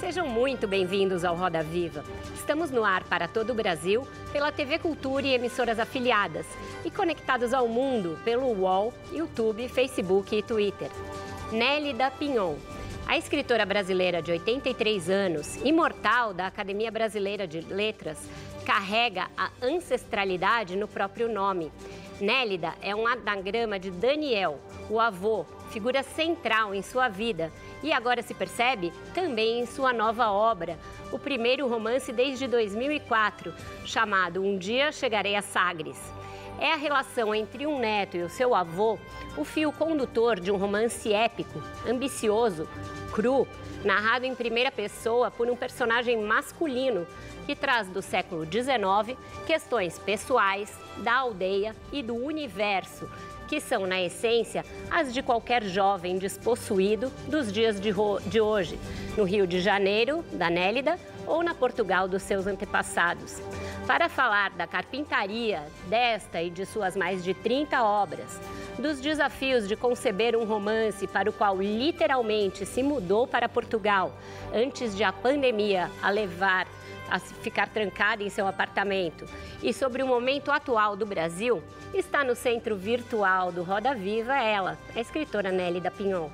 Sejam muito bem-vindos ao Roda Viva. Estamos no ar para todo o Brasil pela TV Cultura e emissoras afiliadas e conectados ao mundo pelo UOL, YouTube, Facebook e Twitter. Nélida Pinhon, a escritora brasileira de 83 anos, imortal da Academia Brasileira de Letras, carrega a ancestralidade no próprio nome. Nélida é um anagrama de Daniel, o avô, figura central em sua vida e agora se percebe também em sua nova obra, o primeiro romance desde 2004, chamado Um Dia Chegarei a Sagres. É a relação entre um neto e o seu avô o fio condutor de um romance épico, ambicioso, cru, narrado em primeira pessoa por um personagem masculino que traz do século XIX questões pessoais, da aldeia e do universo que são, na essência, as de qualquer jovem despossuído dos dias de, de hoje, no Rio de Janeiro, da Nélida, ou na Portugal dos seus antepassados. Para falar da carpintaria desta e de suas mais de 30 obras, dos desafios de conceber um romance para o qual literalmente se mudou para Portugal antes de a pandemia a levar a ficar trancada em seu apartamento e sobre o momento atual do Brasil, está no centro virtual do Roda Viva ela, a escritora Nélida Pinhon.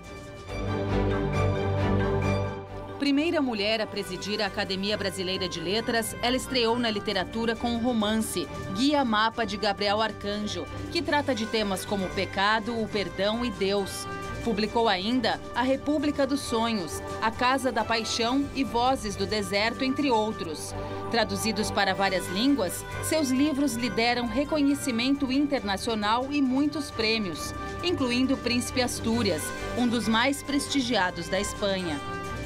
Primeira mulher a presidir a Academia Brasileira de Letras, ela estreou na literatura com um romance, Guia Mapa de Gabriel Arcanjo, que trata de temas como o pecado, o perdão e Deus. Publicou ainda A República dos Sonhos, A Casa da Paixão e Vozes do Deserto, entre outros. Traduzidos para várias línguas, seus livros lideram reconhecimento internacional e muitos prêmios, incluindo o Príncipe Astúrias, um dos mais prestigiados da Espanha.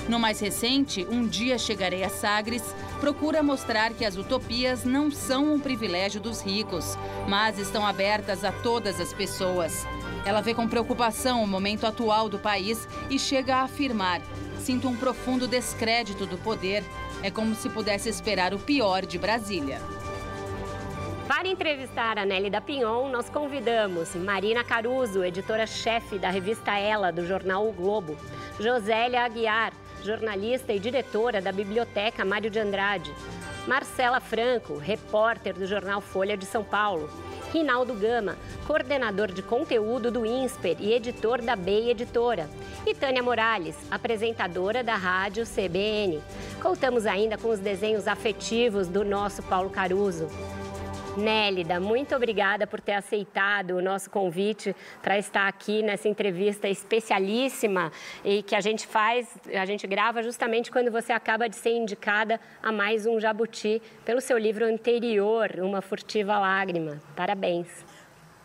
No mais recente, Um Dia Chegarei a Sagres, procura mostrar que as utopias não são um privilégio dos ricos, mas estão abertas a todas as pessoas. Ela vê com preocupação o momento atual do país e chega a afirmar: sinto um profundo descrédito do poder. É como se pudesse esperar o pior de Brasília. Para entrevistar a Nelly da Pinhon, nós convidamos Marina Caruso, editora-chefe da revista Ela, do jornal O Globo, Josélia Aguiar, jornalista e diretora da Biblioteca Mário de Andrade, Marcela Franco, repórter do jornal Folha de São Paulo, Rinaldo Gama, coordenador de conteúdo do INSPER e editor da BEI Editora, e Tânia Morales, apresentadora da rádio CBN. Contamos ainda com os desenhos afetivos do nosso Paulo Caruso. Nélida, muito obrigada por ter aceitado o nosso convite para estar aqui nessa entrevista especialíssima e que a gente faz, a gente grava justamente quando você acaba de ser indicada a mais um Jabuti pelo seu livro anterior, Uma Furtiva Lágrima. Parabéns.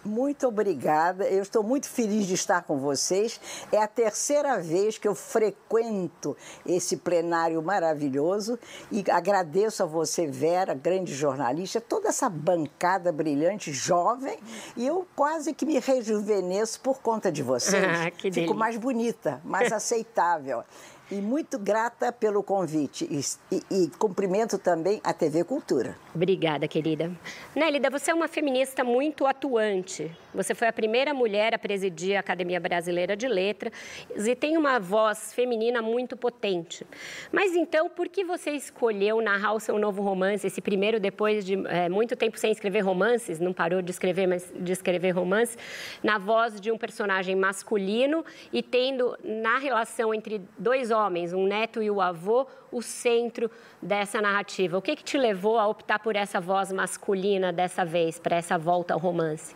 Muito obrigada. Eu estou muito feliz de estar com vocês. É a terceira vez que eu frequento esse plenário maravilhoso e agradeço a você, Vera, grande jornalista, toda essa bancada brilhante, jovem, e eu quase que me rejuvenesço por conta de vocês. Ah, Fico mais bonita, mais aceitável e muito grata pelo convite e, e, e, cumprimento também a TV Cultura. Obrigada, querida. Nélida, você é uma feminista muito atuante. Você foi a primeira mulher a presidir a Academia Brasileira de Letras e tem uma voz feminina muito potente. Mas então, por que você escolheu narrar o seu novo romance, esse primeiro depois de é, muito tempo sem escrever romances, não parou de escrever, mas de escrever romances, na voz de um personagem masculino e tendo na relação entre dois homens homens, um neto e o avô, o centro dessa narrativa. O que, que te levou a optar por essa voz masculina dessa vez, para essa volta ao romance?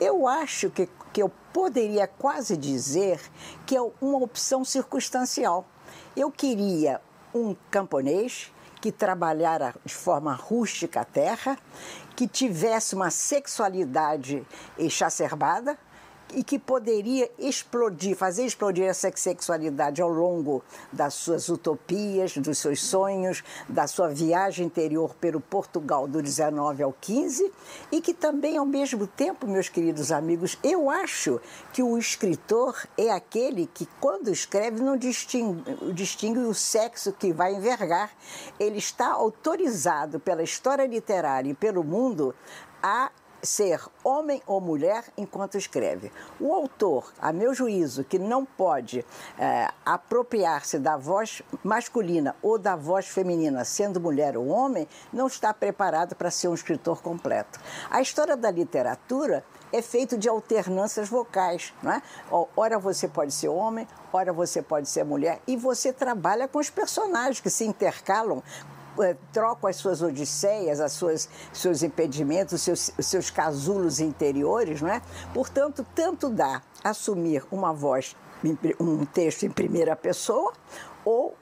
Eu acho que, que eu poderia quase dizer que é uma opção circunstancial. Eu queria um camponês que trabalhara de forma rústica a terra, que tivesse uma sexualidade exacerbada, e que poderia explodir, fazer explodir essa sexualidade ao longo das suas utopias, dos seus sonhos, da sua viagem interior pelo Portugal do 19 ao 15 e que também, ao mesmo tempo, meus queridos amigos, eu acho que o escritor é aquele que, quando escreve, não distingue, distingue o sexo que vai envergar. Ele está autorizado pela história literária e pelo mundo a ser homem ou mulher enquanto escreve. O autor, a meu juízo, que não pode é, apropriar-se da voz masculina ou da voz feminina, sendo mulher ou homem, não está preparado para ser um escritor completo. A história da literatura é feito de alternâncias vocais, não é? Ora você pode ser homem, ora você pode ser mulher, e você trabalha com os personagens que se intercalam trocam as suas odisseias, as suas seus impedimentos, os seus, seus casulos interiores, não é? Portanto, tanto dá assumir uma voz, um texto em primeira pessoa, ou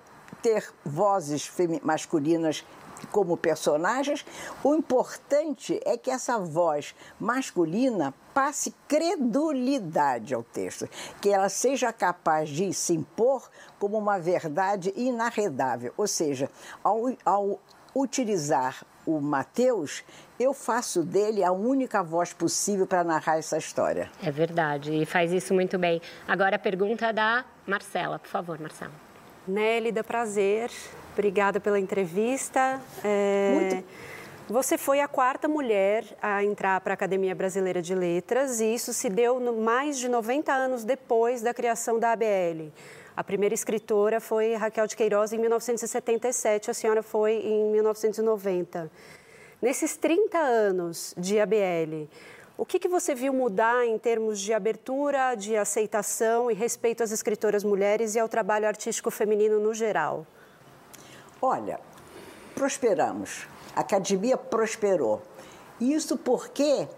ter vozes masculinas como personagens, o importante é que essa voz masculina passe credulidade ao texto, que ela seja capaz de se impor como uma verdade inarredável. Ou seja, ao, ao utilizar o Mateus, eu faço dele a única voz possível para narrar essa história. É verdade, e faz isso muito bem. Agora a pergunta da Marcela, por favor, Marcela. Nélida, prazer. Obrigada pela entrevista. É... Muito. Você foi a quarta mulher a entrar para a Academia Brasileira de Letras e isso se deu no, mais de 90 anos depois da criação da ABL. A primeira escritora foi Raquel de Queiroz em 1977, a senhora foi em 1990. Nesses 30 anos de ABL, o que, que você viu mudar em termos de abertura, de aceitação e respeito às escritoras mulheres e ao trabalho artístico feminino no geral? Olha, prosperamos. A academia prosperou. Isso porque,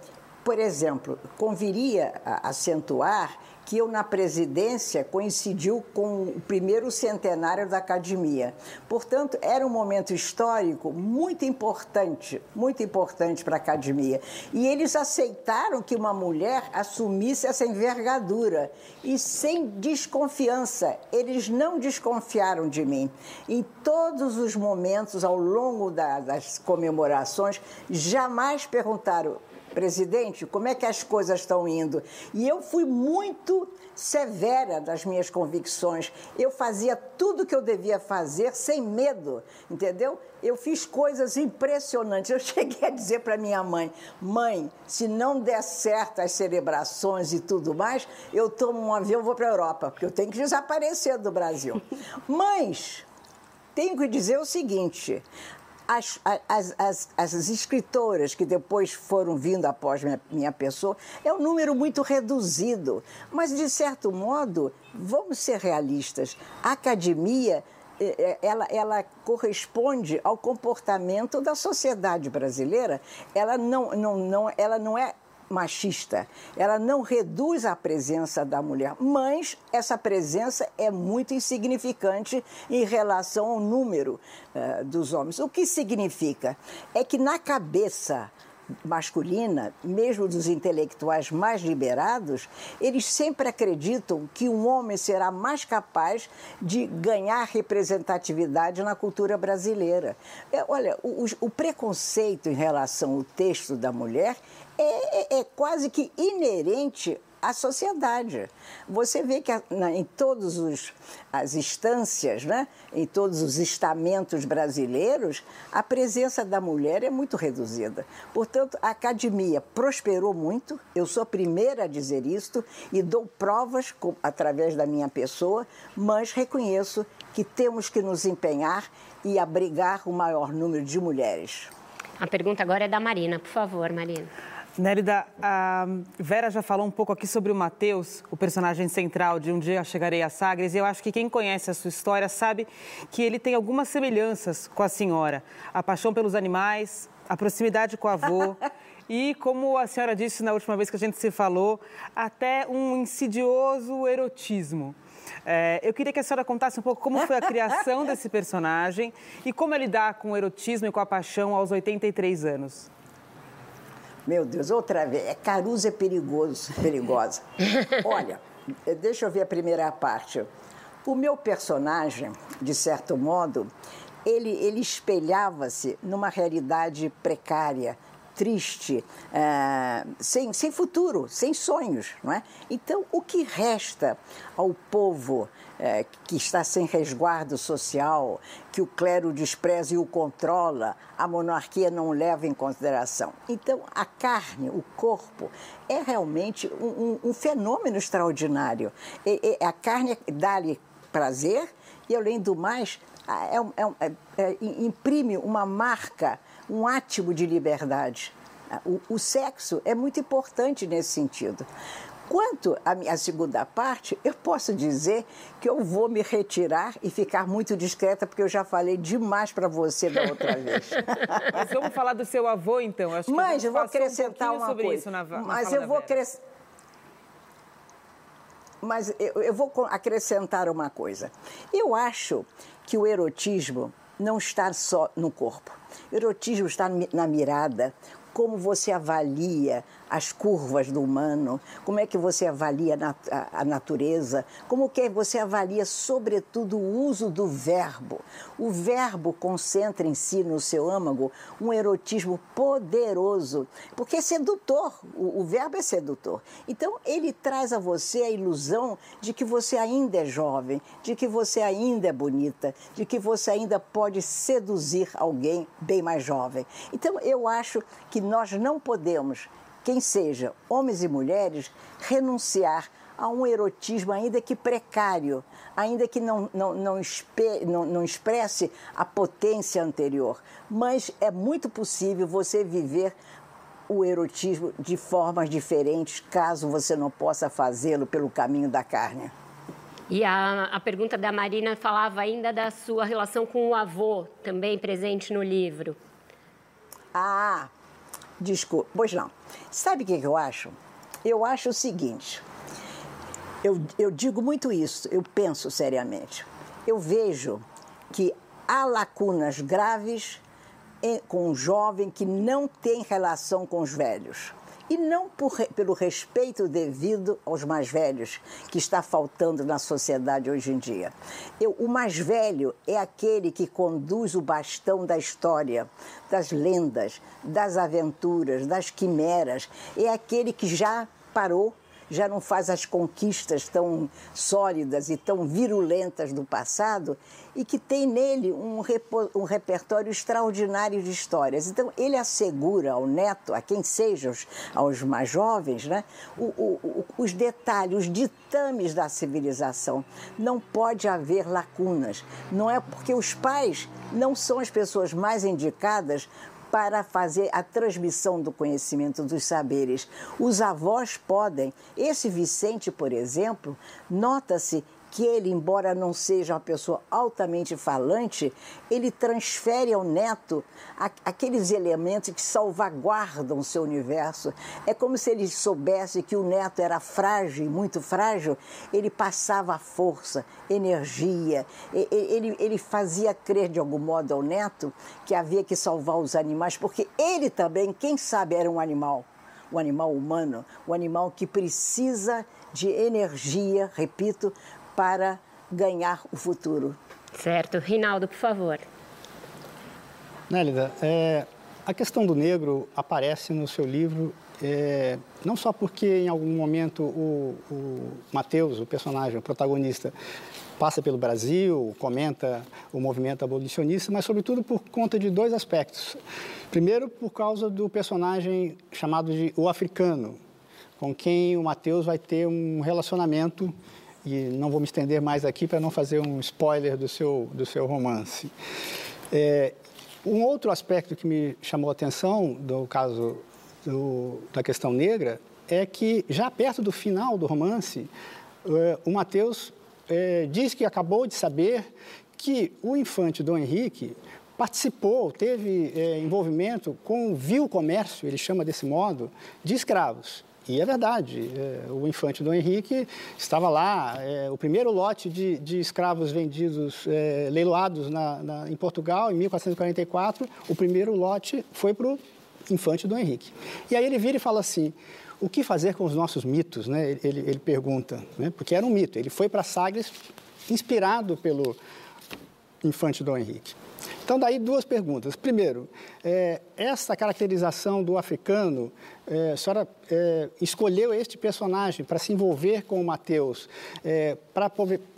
por exemplo, conviria acentuar que eu, na presidência, coincidiu com o primeiro centenário da academia. Portanto, era um momento histórico muito importante, muito importante para a academia. E eles aceitaram que uma mulher assumisse essa envergadura. E sem desconfiança, eles não desconfiaram de mim. Em todos os momentos, ao longo da, das comemorações, jamais perguntaram presidente, como é que as coisas estão indo? E eu fui muito severa das minhas convicções. Eu fazia tudo que eu devia fazer sem medo, entendeu? Eu fiz coisas impressionantes. Eu cheguei a dizer para minha mãe: mãe, se não der certo as celebrações e tudo mais, eu tomo um avião e vou para a Europa, porque eu tenho que desaparecer do Brasil. Mas tenho que dizer o seguinte: as, as, as, as, escritoras que depois foram vindo após minha, minha pessoa é um número muito reduzido. Mas, de certo modo, vamos ser realistas, a academia é, é, ela, ela, corresponde ao comportamento da sociedade brasileira. Ela não, não, não, ela não é machista. Ela não reduz a presença da mulher, mas essa presença é muito insignificante em relação ao número uh, dos homens. O que significa? É que na cabeça masculina, mesmo dos intelectuais mais liberados, eles sempre acreditam que um homem será mais capaz de ganhar representatividade na cultura brasileira. É, olha, o, o, preconceito em relação ao texto da mulher é, é, é quase que inerente à sociedade. Você vê que em todas as instâncias, né, em todos os estamentos brasileiros, a presença da mulher é muito reduzida. Portanto, a academia prosperou muito, eu sou a primeira a dizer isto e dou provas com, através da minha pessoa, mas reconheço que temos que nos empenhar e abrigar o maior número de mulheres. A pergunta agora é da Marina, por favor, Marina. Nérida, a Vera já falou um pouco aqui sobre o Mateus, o personagem central de Um Dia Chegarei a Sagres, e eu acho que quem conhece a sua história sabe que ele tem algumas semelhanças com a senhora. A paixão pelos animais, a proximidade com o avô. e, como a senhora disse na última vez que a gente se falou, até um insidioso erotismo. É, eu queria que a senhora contasse um pouco como foi a criação desse personagem e como é lidar com o erotismo e com a paixão aos 83 anos. Meu Deus, outra vez. É Caruso é perigoso, perigosa. Olha, deixa eu ver a primeira parte. O meu personagem, de certo modo, ele, ele espelhava-se numa realidade precária, triste, é, sem, sem futuro, sem sonhos. Não é? Então, o que resta ao povo é, que está sem resguardo social, que o clero despreza e o controla, a monarquia não leva em consideração? Então, a carne, o corpo, é realmente um, um, um fenômeno extraordinário. E, e, a carne dá-lhe prazer e, além do mais, é, é, é, é imprime uma marca um átimo de liberdade. O, o sexo é muito importante nesse sentido. Quanto à minha segunda parte, eu posso dizer que eu vou me retirar e ficar muito discreta, porque eu já falei demais para você da outra vez. Mas vamos falar do seu avô, então. Acho Mas eu vou acrescentar um uma coisa. Na, na Mas eu vou acrescentar. Mas eu vou acrescentar uma coisa. Eu acho que o erotismo não está só no corpo. O erotismo está na mirada, como você avalia as curvas do humano, como é que você avalia a, natureza, como que você avalia, sobretudo, o uso do verbo. O verbo concentra em si, no seu âmago, um erotismo poderoso, porque é sedutor, o, o verbo é sedutor. Então, ele traz a você a ilusão de que você ainda é jovem, de que você ainda é bonita, de que você ainda pode seduzir alguém bem mais jovem. Então, eu acho que nós não podemos quem seja, homens e mulheres, renunciar a um erotismo ainda que precário, ainda que não, não, não, não, não expresse a potência anterior. Mas é muito possível você viver o erotismo de formas diferentes, caso você não possa fazê-lo pelo caminho da carne. E a, a pergunta da Marina falava ainda da sua relação com o avô, também presente no livro. Ah, Desculpa, pois não. Sabe o que eu acho? Eu acho o seguinte. Eu, eu digo muito isso, eu penso seriamente. Eu vejo que há lacunas graves com um jovem que não tem relação com os velhos e não por, pelo respeito devido aos mais velhos, que está faltando na sociedade hoje em dia. Eu, o mais velho é aquele que conduz o bastão da história, das lendas, das aventuras, das quimeras, é aquele que já parou já não faz as conquistas tão sólidas e tão virulentas do passado e que tem nele um, um repertório extraordinário de histórias. Então, ele assegura ao neto, a quem seja, os, aos mais jovens, né, o, o, os detalhes, os ditames da civilização. Não pode haver lacunas. Não é porque os pais não são as pessoas mais indicadas para fazer a transmissão do conhecimento dos saberes. Os avós podem. Esse Vicente, por exemplo, nota-se que ele, embora não seja uma pessoa altamente falante, ele transfere ao neto aqueles elementos que salvaguardam o seu universo. É como se ele soubesse que o neto era frágil, muito frágil, ele passava força, energia, ele, ele fazia crer de algum modo ao neto que havia que salvar os animais, porque ele também, quem sabe, era um animal o animal humano, o animal que precisa de energia, repito, para ganhar o futuro. Certo. Rinaldo, por favor. Nélida, é, a questão do negro aparece no seu livro é, não só porque em algum momento o, o Mateus, o personagem, o protagonista, passa pelo Brasil, comenta o movimento abolicionista, mas sobretudo por conta de dois aspectos. Primeiro, por causa do personagem chamado de o africano, com quem o Mateus vai ter um relacionamento e não vou me estender mais aqui para não fazer um spoiler do seu, do seu romance. É, um outro aspecto que me chamou a atenção do caso do, da questão negra é que, já perto do final do romance, é, o Mateus é, diz que acabou de saber que o infante Dom Henrique participou, teve é, envolvimento com o vil comércio, ele chama desse modo, de escravos. E é verdade, é, o infante Dom Henrique estava lá, é, o primeiro lote de, de escravos vendidos, é, leiloados na, na, em Portugal, em 1444, o primeiro lote foi para o infante Dom Henrique. E aí ele vira e fala assim, o que fazer com os nossos mitos, né? ele, ele pergunta, né? porque era um mito, ele foi para Sagres inspirado pelo infante Dom Henrique. Então, daí duas perguntas. Primeiro, é, essa caracterização do africano, é, a senhora é, escolheu este personagem para se envolver com o Mateus, é, para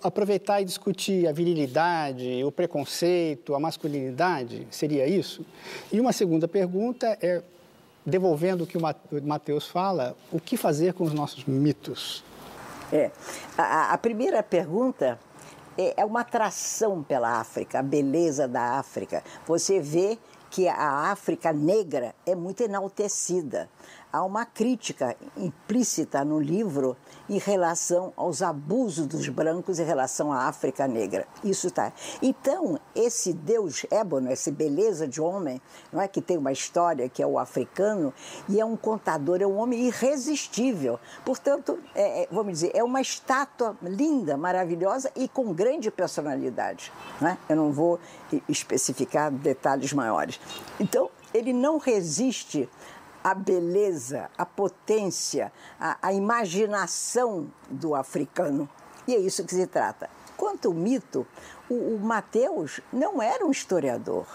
aproveitar e discutir a virilidade, o preconceito, a masculinidade? Seria isso? E uma segunda pergunta é, devolvendo o que o Mateus fala, o que fazer com os nossos mitos? É, a, a primeira pergunta é, é uma atração pela África, a beleza da África. Você vê que a África negra é muito enaltecida há uma crítica implícita no livro em relação aos abusos dos brancos em relação à África negra. Isso está. Então, esse Deus ébano, essa beleza de homem, não é que tem uma história que é o africano e é um contador, é um homem irresistível. Portanto, é, é, vamos dizer, é uma estátua linda, maravilhosa e com grande personalidade. Não é? Eu não vou especificar detalhes maiores. Então, ele não resiste a beleza, a potência, a, a imaginação do africano. E é isso que se trata. Quanto ao mito, o, o Mateus não era um historiador,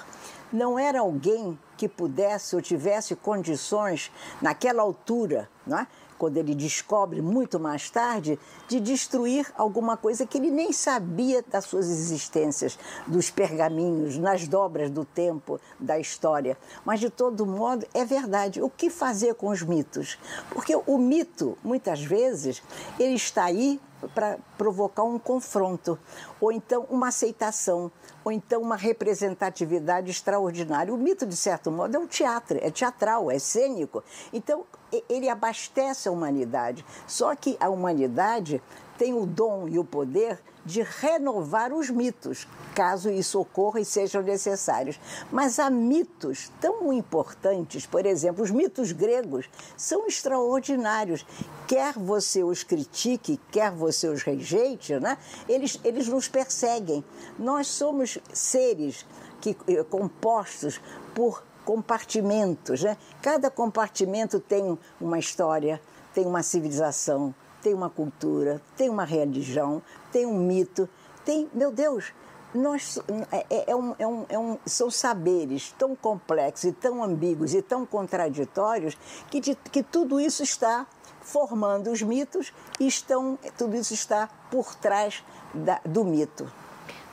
não era alguém que pudesse ou tivesse condições naquela altura, não é? Quando ele descobre muito mais tarde, de destruir alguma coisa que ele nem sabia das suas existências, dos pergaminhos, nas dobras do tempo, da história. Mas, de todo modo, é verdade. O que fazer com os mitos? Porque o mito, muitas vezes, ele está aí para provocar um confronto, ou então uma aceitação, ou então uma representatividade extraordinária. O mito, de certo modo, é um teatro, é teatral, é cênico. Então, ele abastece a humanidade. Só que a humanidade tem o dom e o poder de renovar os mitos, caso isso ocorra e sejam necessários. Mas há mitos tão importantes, por exemplo, os mitos gregos são extraordinários. Quer você os critique, quer você os rejeite, né? eles, eles nos perseguem. Nós somos seres que, eh, compostos por compartimentos. Né? Cada compartimento tem uma história, tem uma civilização, tem uma cultura, tem uma religião, tem um mito, tem, meu Deus, nós, é, é, é, um, é, um, é um, são saberes tão complexos e tão ambíguos e tão contraditórios que, de, que tudo isso está formando os mitos e estão, tudo isso está por trás da, do mito.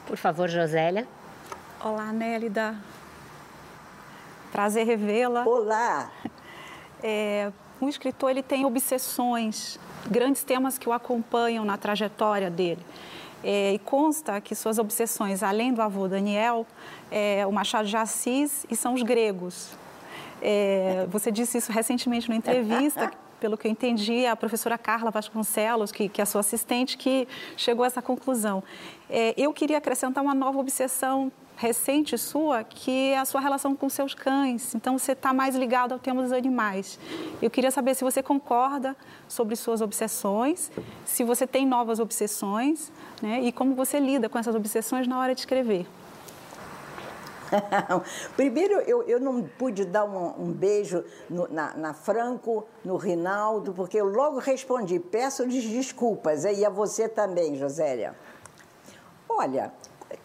Por favor, Josélia. Olá, Nélida. Prazer revê-la. Olá. É, um escritor ele tem obsessões, grandes temas que o acompanham na trajetória dele. É, e consta que suas obsessões, além do avô Daniel, é o Machado de Assis e são os gregos. É, você disse isso recentemente numa entrevista, pelo que eu entendi, a professora Carla Vasconcelos, que, que é a sua assistente, que chegou a essa conclusão. É, eu queria acrescentar uma nova obsessão recente sua, que é a sua relação com seus cães. Então, você está mais ligado ao tema dos animais. Eu queria saber se você concorda sobre suas obsessões, se você tem novas obsessões, né? E como você lida com essas obsessões na hora de escrever. Primeiro, eu, eu não pude dar um, um beijo no, na, na, Franco, no Rinaldo, porque eu logo respondi, peço-lhes desculpas, e a você também, Josélia. Olha,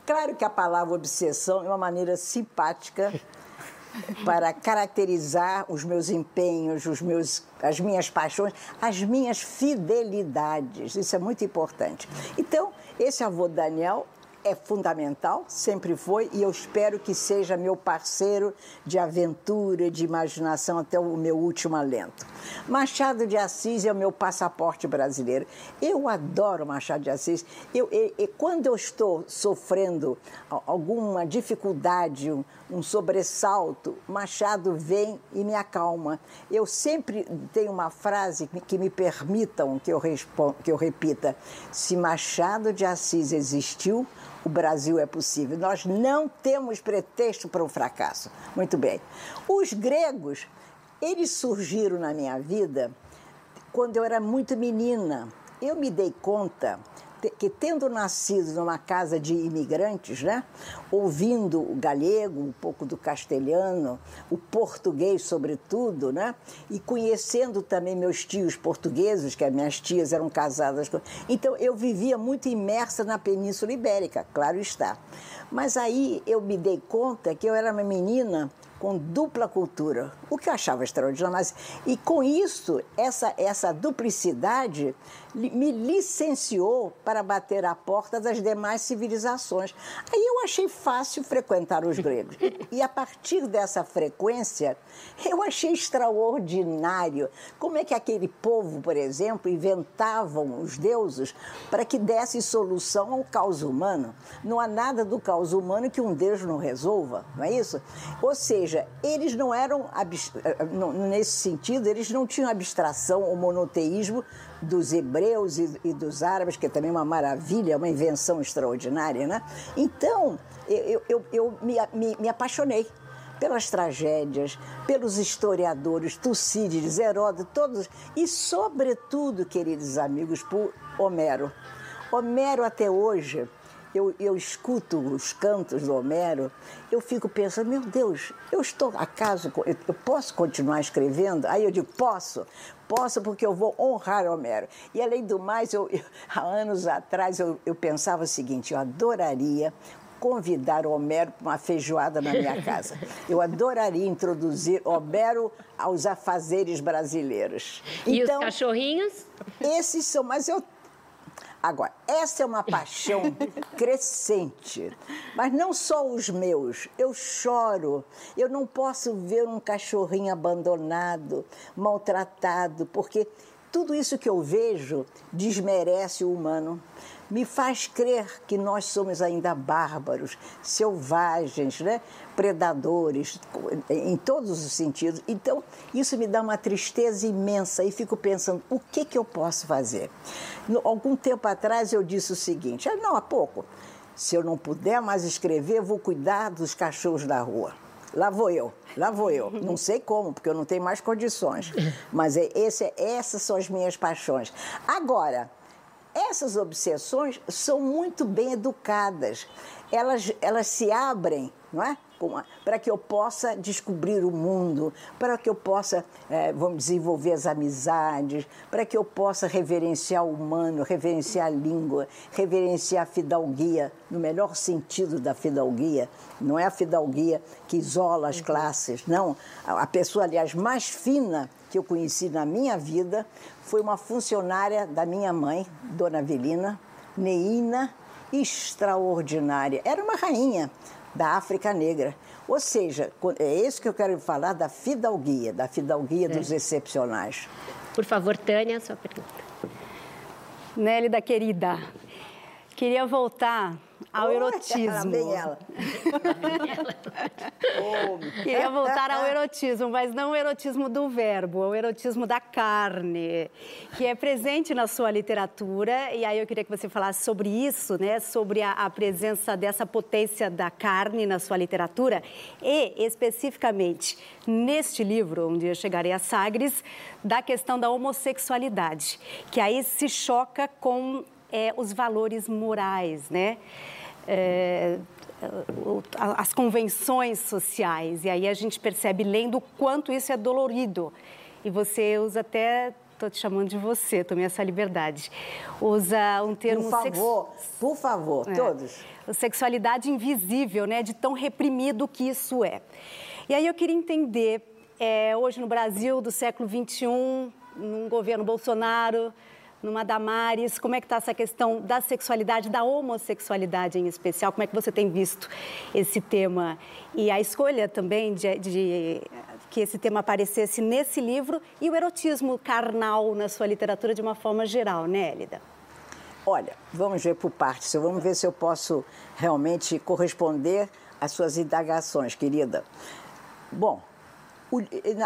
Claro que a palavra obsessão é uma maneira simpática para caracterizar os meus empenhos, os meus, as minhas paixões, as minhas fidelidades. Isso é muito importante. Então, esse avô Daniel é fundamental, sempre foi, e eu espero que seja meu parceiro de aventura, de imaginação até o meu último alento. Machado de Assis é o meu passaporte brasileiro. Eu adoro Machado de Assis. Eu, quando eu estou sofrendo alguma dificuldade, um, um sobressalto, Machado vem e me acalma. Eu sempre tenho uma frase que me permitam que eu, que eu repita: se Machado de Assis existiu, o Brasil é possível. Nós não temos pretexto para o fracasso. Muito bem. Os gregos, eles surgiram na minha vida quando eu era muito menina. Eu me dei conta que tendo nascido numa casa de imigrantes, né, ouvindo o galego, um pouco do castelhano, o português sobretudo, né, e conhecendo também meus tios portugueses, que as minhas tias eram casadas com... Então eu vivia muito imersa na Península Ibérica, claro está. Mas aí eu me dei conta que eu era uma menina com dupla cultura, o que eu achava extraordinário. Mas, e com isso, essa, essa duplicidade me licenciou para bater a porta das demais civilizações. Aí eu achei fácil frequentar os gregos. E, a partir dessa frequência, eu achei extraordinário como é que aquele povo, por exemplo, inventavam os deuses para que desse solução ao caos humano. Não há nada do caos humano que um Deus não resolva, não é isso? Ou seja, eles não eram, eh, nesse sentido, eles não tinham abstração ou monoteísmo dos hebreus e, e, dos árabes, que é também uma maravilha, uma invenção extraordinária, né? Então, eu, eu, eu me, me, me apaixonei pelas tragédias, pelos historiadores, Tucídides, Heródoto, todos, e sobretudo, queridos amigos, por Homero. Homero até hoje eu, eu escuto os cantos do Homero, eu fico pensando, meu Deus, eu estou, acaso, eu, posso continuar escrevendo? Aí eu digo, posso, posso porque eu vou honrar Homero. E além do mais, eu, eu há anos atrás eu, eu pensava o seguinte, eu adoraria convidar o Homero para uma feijoada na minha casa. Eu adoraria introduzir Homero aos afazeres brasileiros. E então, os cachorrinhos? Esses são, mas eu Agora, essa é uma paixão crescente, mas não só os meus. Eu choro, eu não posso ver um cachorrinho abandonado, maltratado, porque tudo isso que eu vejo desmerece o humano me faz crer que nós somos ainda bárbaros, selvagens, né? predadores, em todos os sentidos. Então, isso me dá uma tristeza imensa e fico pensando, o que, que eu posso fazer? No, algum tempo atrás eu disse o seguinte, ah, não, há pouco, se eu não puder mais escrever, vou cuidar dos cachorros da rua. Lá vou eu, lá vou eu. Não sei como, porque eu não tenho mais condições. Mas é, esse, essas são as minhas paixões. Agora, essas obsessões são muito bem educadas. Elas, elas se abrem, não é? para que eu possa descobrir o mundo, para que eu possa, é, vamos desenvolver as amizades, para que eu possa reverenciar o humano, reverenciar a língua, reverenciar a fidalguia, no melhor sentido da fidalguia. Não é a fidalguia que isola as classes, não. A pessoa, aliás, mais fina que eu conheci na minha vida foi uma funcionária da minha mãe, Dona Avelina, Neina, extraordinária. Era uma rainha da África Negra. Ou seja, é isso que eu quero falar da fidalguia, da fidalguia é. dos excepcionais. Por favor, Tânia, sua pergunta. Nélida querida, queria voltar ao erotismo. Bem ela. Queria voltar ao erotismo, mas não o erotismo do verbo, o erotismo da carne, que é presente na sua literatura. E aí eu queria que você falasse sobre isso, né? Sobre a, a presença dessa potência da carne na sua literatura e, especificamente, neste livro, Um Dia Chegarei a Sagres, da questão da homossexualidade, que aí se choca com é, os valores morais, né? É, as convenções sociais. E aí a gente percebe lendo o quanto isso é dolorido. E você usa até estou te chamando de você, tomei essa liberdade. Usa um termo... Por favor, sex... por favor, é. todos. Sexualidade invisível, né? De tão reprimido que isso é. E aí eu queria entender, é, hoje no Brasil do século XXI, num governo Bolsonaro, numa Damares, como é que está essa questão da sexualidade, da homossexualidade em especial, como é que você tem visto esse tema e a escolha também de, de que esse tema aparecesse nesse livro e o erotismo carnal na sua literatura de uma forma geral, né, Elida? Olha, vamos ver por partes, vamos ver se eu posso realmente corresponder às suas indagações, querida. Bom,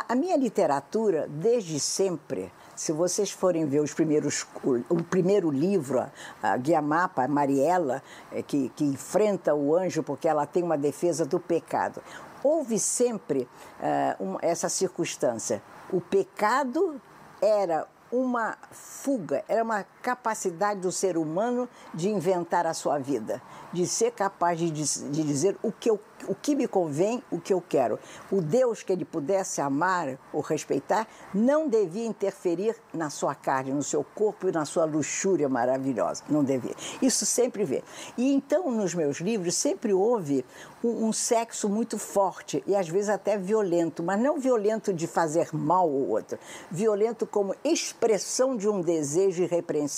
a minha literatura, desde sempre, se vocês forem ver os primeiros, o, primeiro livro, a Guia Mapa, a Mariela, é, que, que enfrenta o anjo porque ela tem uma defesa do pecado, houve sempre uh, um, essa circunstância. O pecado era uma fuga, era uma capacidade do ser humano de inventar a sua vida, de ser capaz de, de dizer o que, eu, o que me convém, o que eu quero. O Deus que ele pudesse amar ou respeitar não devia interferir na sua carne, no seu corpo e na sua luxúria maravilhosa. Não devia. Isso sempre vê. E então, nos meus livros, sempre houve um, um sexo muito forte e às vezes até violento, mas não violento de fazer mal ao outro, violento como expressão de um desejo irrepreensível,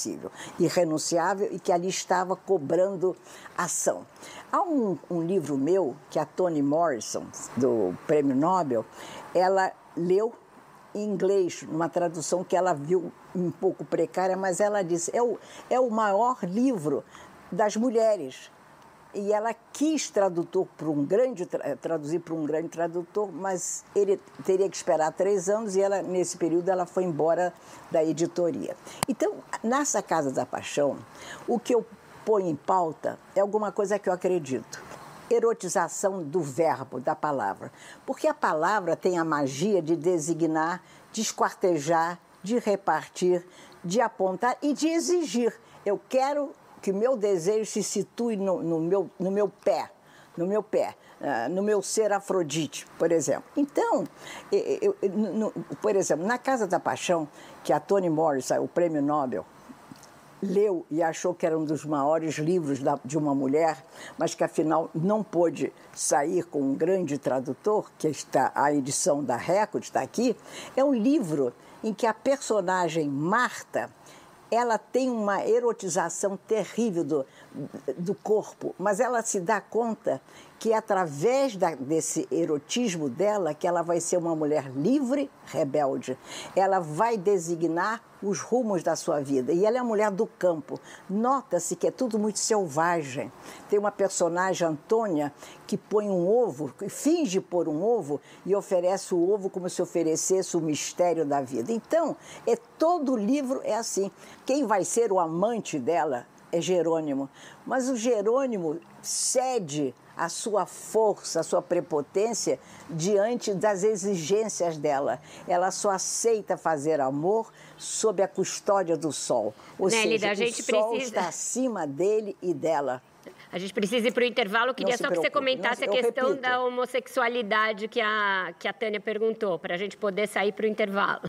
irrenunciável e que ali estava cobrando ação. Há um, um livro meu que a Toni Morrison, do Prêmio Nobel, ela leu em inglês, numa tradução que ela viu um pouco precária, mas ela disse: é o, é o maior livro das mulheres e ela quis tradutor para um grande traduzir para um grande tradutor, mas ele teria que esperar três anos e ela nesse período ela foi embora da editoria. Então nessa Casa da Paixão, o que eu ponho em pauta é alguma coisa que eu acredito. Erotização do verbo, da palavra. Porque a palavra tem a magia de designar, de esquartejar, de repartir, de apontar e de exigir. Eu quero que meu desejo se situe no, no, meu, no meu pé, no meu pé, uh, no meu ser Afrodite, por exemplo. Então, eu, eu, no, por exemplo, na Casa da Paixão, que a Toni Morris, o prêmio Nobel, leu e achou que era um dos maiores livros da, de uma mulher, mas que afinal não pôde sair com um grande tradutor, que está a edição da Record está aqui, é um livro em que a personagem Marta ela tem uma erotização terrível do, do corpo, mas ela se dá conta que é através da, desse erotismo dela que ela vai ser uma mulher livre, rebelde. Ela vai designar os rumos da sua vida. E ela é a mulher do campo. Nota-se que é tudo muito selvagem. Tem uma personagem, Antônia, que põe um ovo, que finge pôr um ovo e oferece o ovo como se oferecesse o mistério da vida. Então, é todo livro é assim. Quem vai ser o amante dela é Jerônimo. Mas o Jerônimo cede a sua força, a sua prepotência diante das exigências dela. Ela só aceita fazer amor sob a custódia do sol. Ou Nélida, seja, o sol precisa... está acima dele e dela. A gente precisa ir para o intervalo. Eu queria só preocupe. que você comentasse não, a questão repito. da homossexualidade que a, que a Tânia perguntou, para a gente poder sair para o intervalo.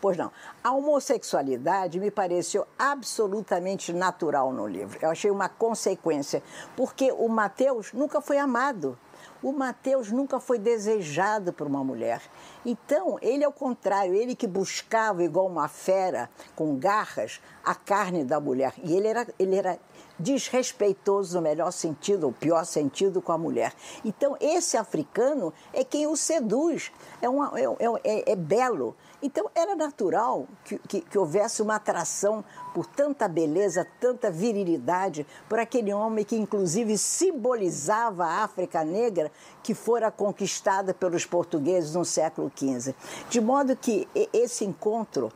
Pois não. A homossexualidade me pareceu absolutamente natural no livro. Eu achei uma consequência, porque o Mateus nunca foi amado. O Mateus nunca foi desejado por uma mulher. Então, ele é o contrário, ele que buscava, igual uma fera, com garras, a carne da mulher. E ele era, ele era desrespeitoso no melhor sentido, ou pior sentido, com a mulher. Então, esse africano é quem o seduz, é, uma, é, é, é belo. Então, era natural que, que, que, houvesse uma atração por tanta beleza, tanta virilidade, por aquele homem que, inclusive, simbolizava a África Negra que fora conquistada pelos portugueses no século XV. De modo que esse encontro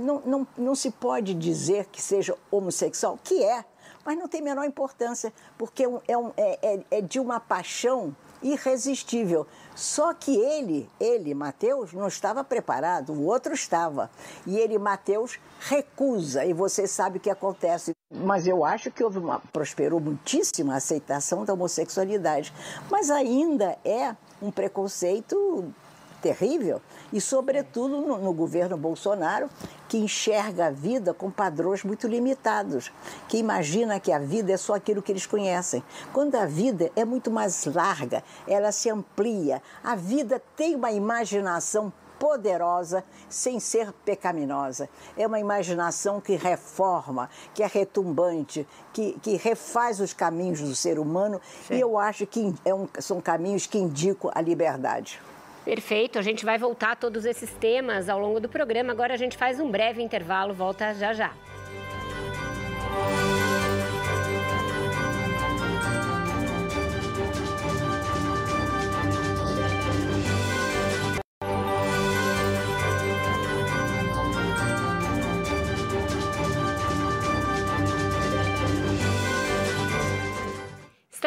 não, não, não se pode dizer que seja homossexual, que é, mas não tem menor importância, porque é, um, é, é, é de uma paixão irresistível. Só que ele, ele, Mateus, não estava preparado, o outro estava. E ele, Mateus, recusa, e você sabe o que acontece. Mas eu acho que houve uma, prosperou muitíssima aceitação da homossexualidade. Mas ainda é um preconceito terrível, e sobretudo no, no, governo Bolsonaro, que enxerga a vida com padrões muito limitados, que imagina que a vida é só aquilo que eles conhecem. Quando a vida é muito mais larga, ela se amplia, a vida tem uma imaginação poderosa sem ser pecaminosa. É uma imaginação que reforma, que é retumbante, que, que refaz os caminhos do ser humano Sim. e eu acho que é um, são caminhos que indicam a liberdade. Perfeito, a gente vai voltar a todos esses temas ao longo do programa. Agora a gente faz um breve intervalo, volta já já.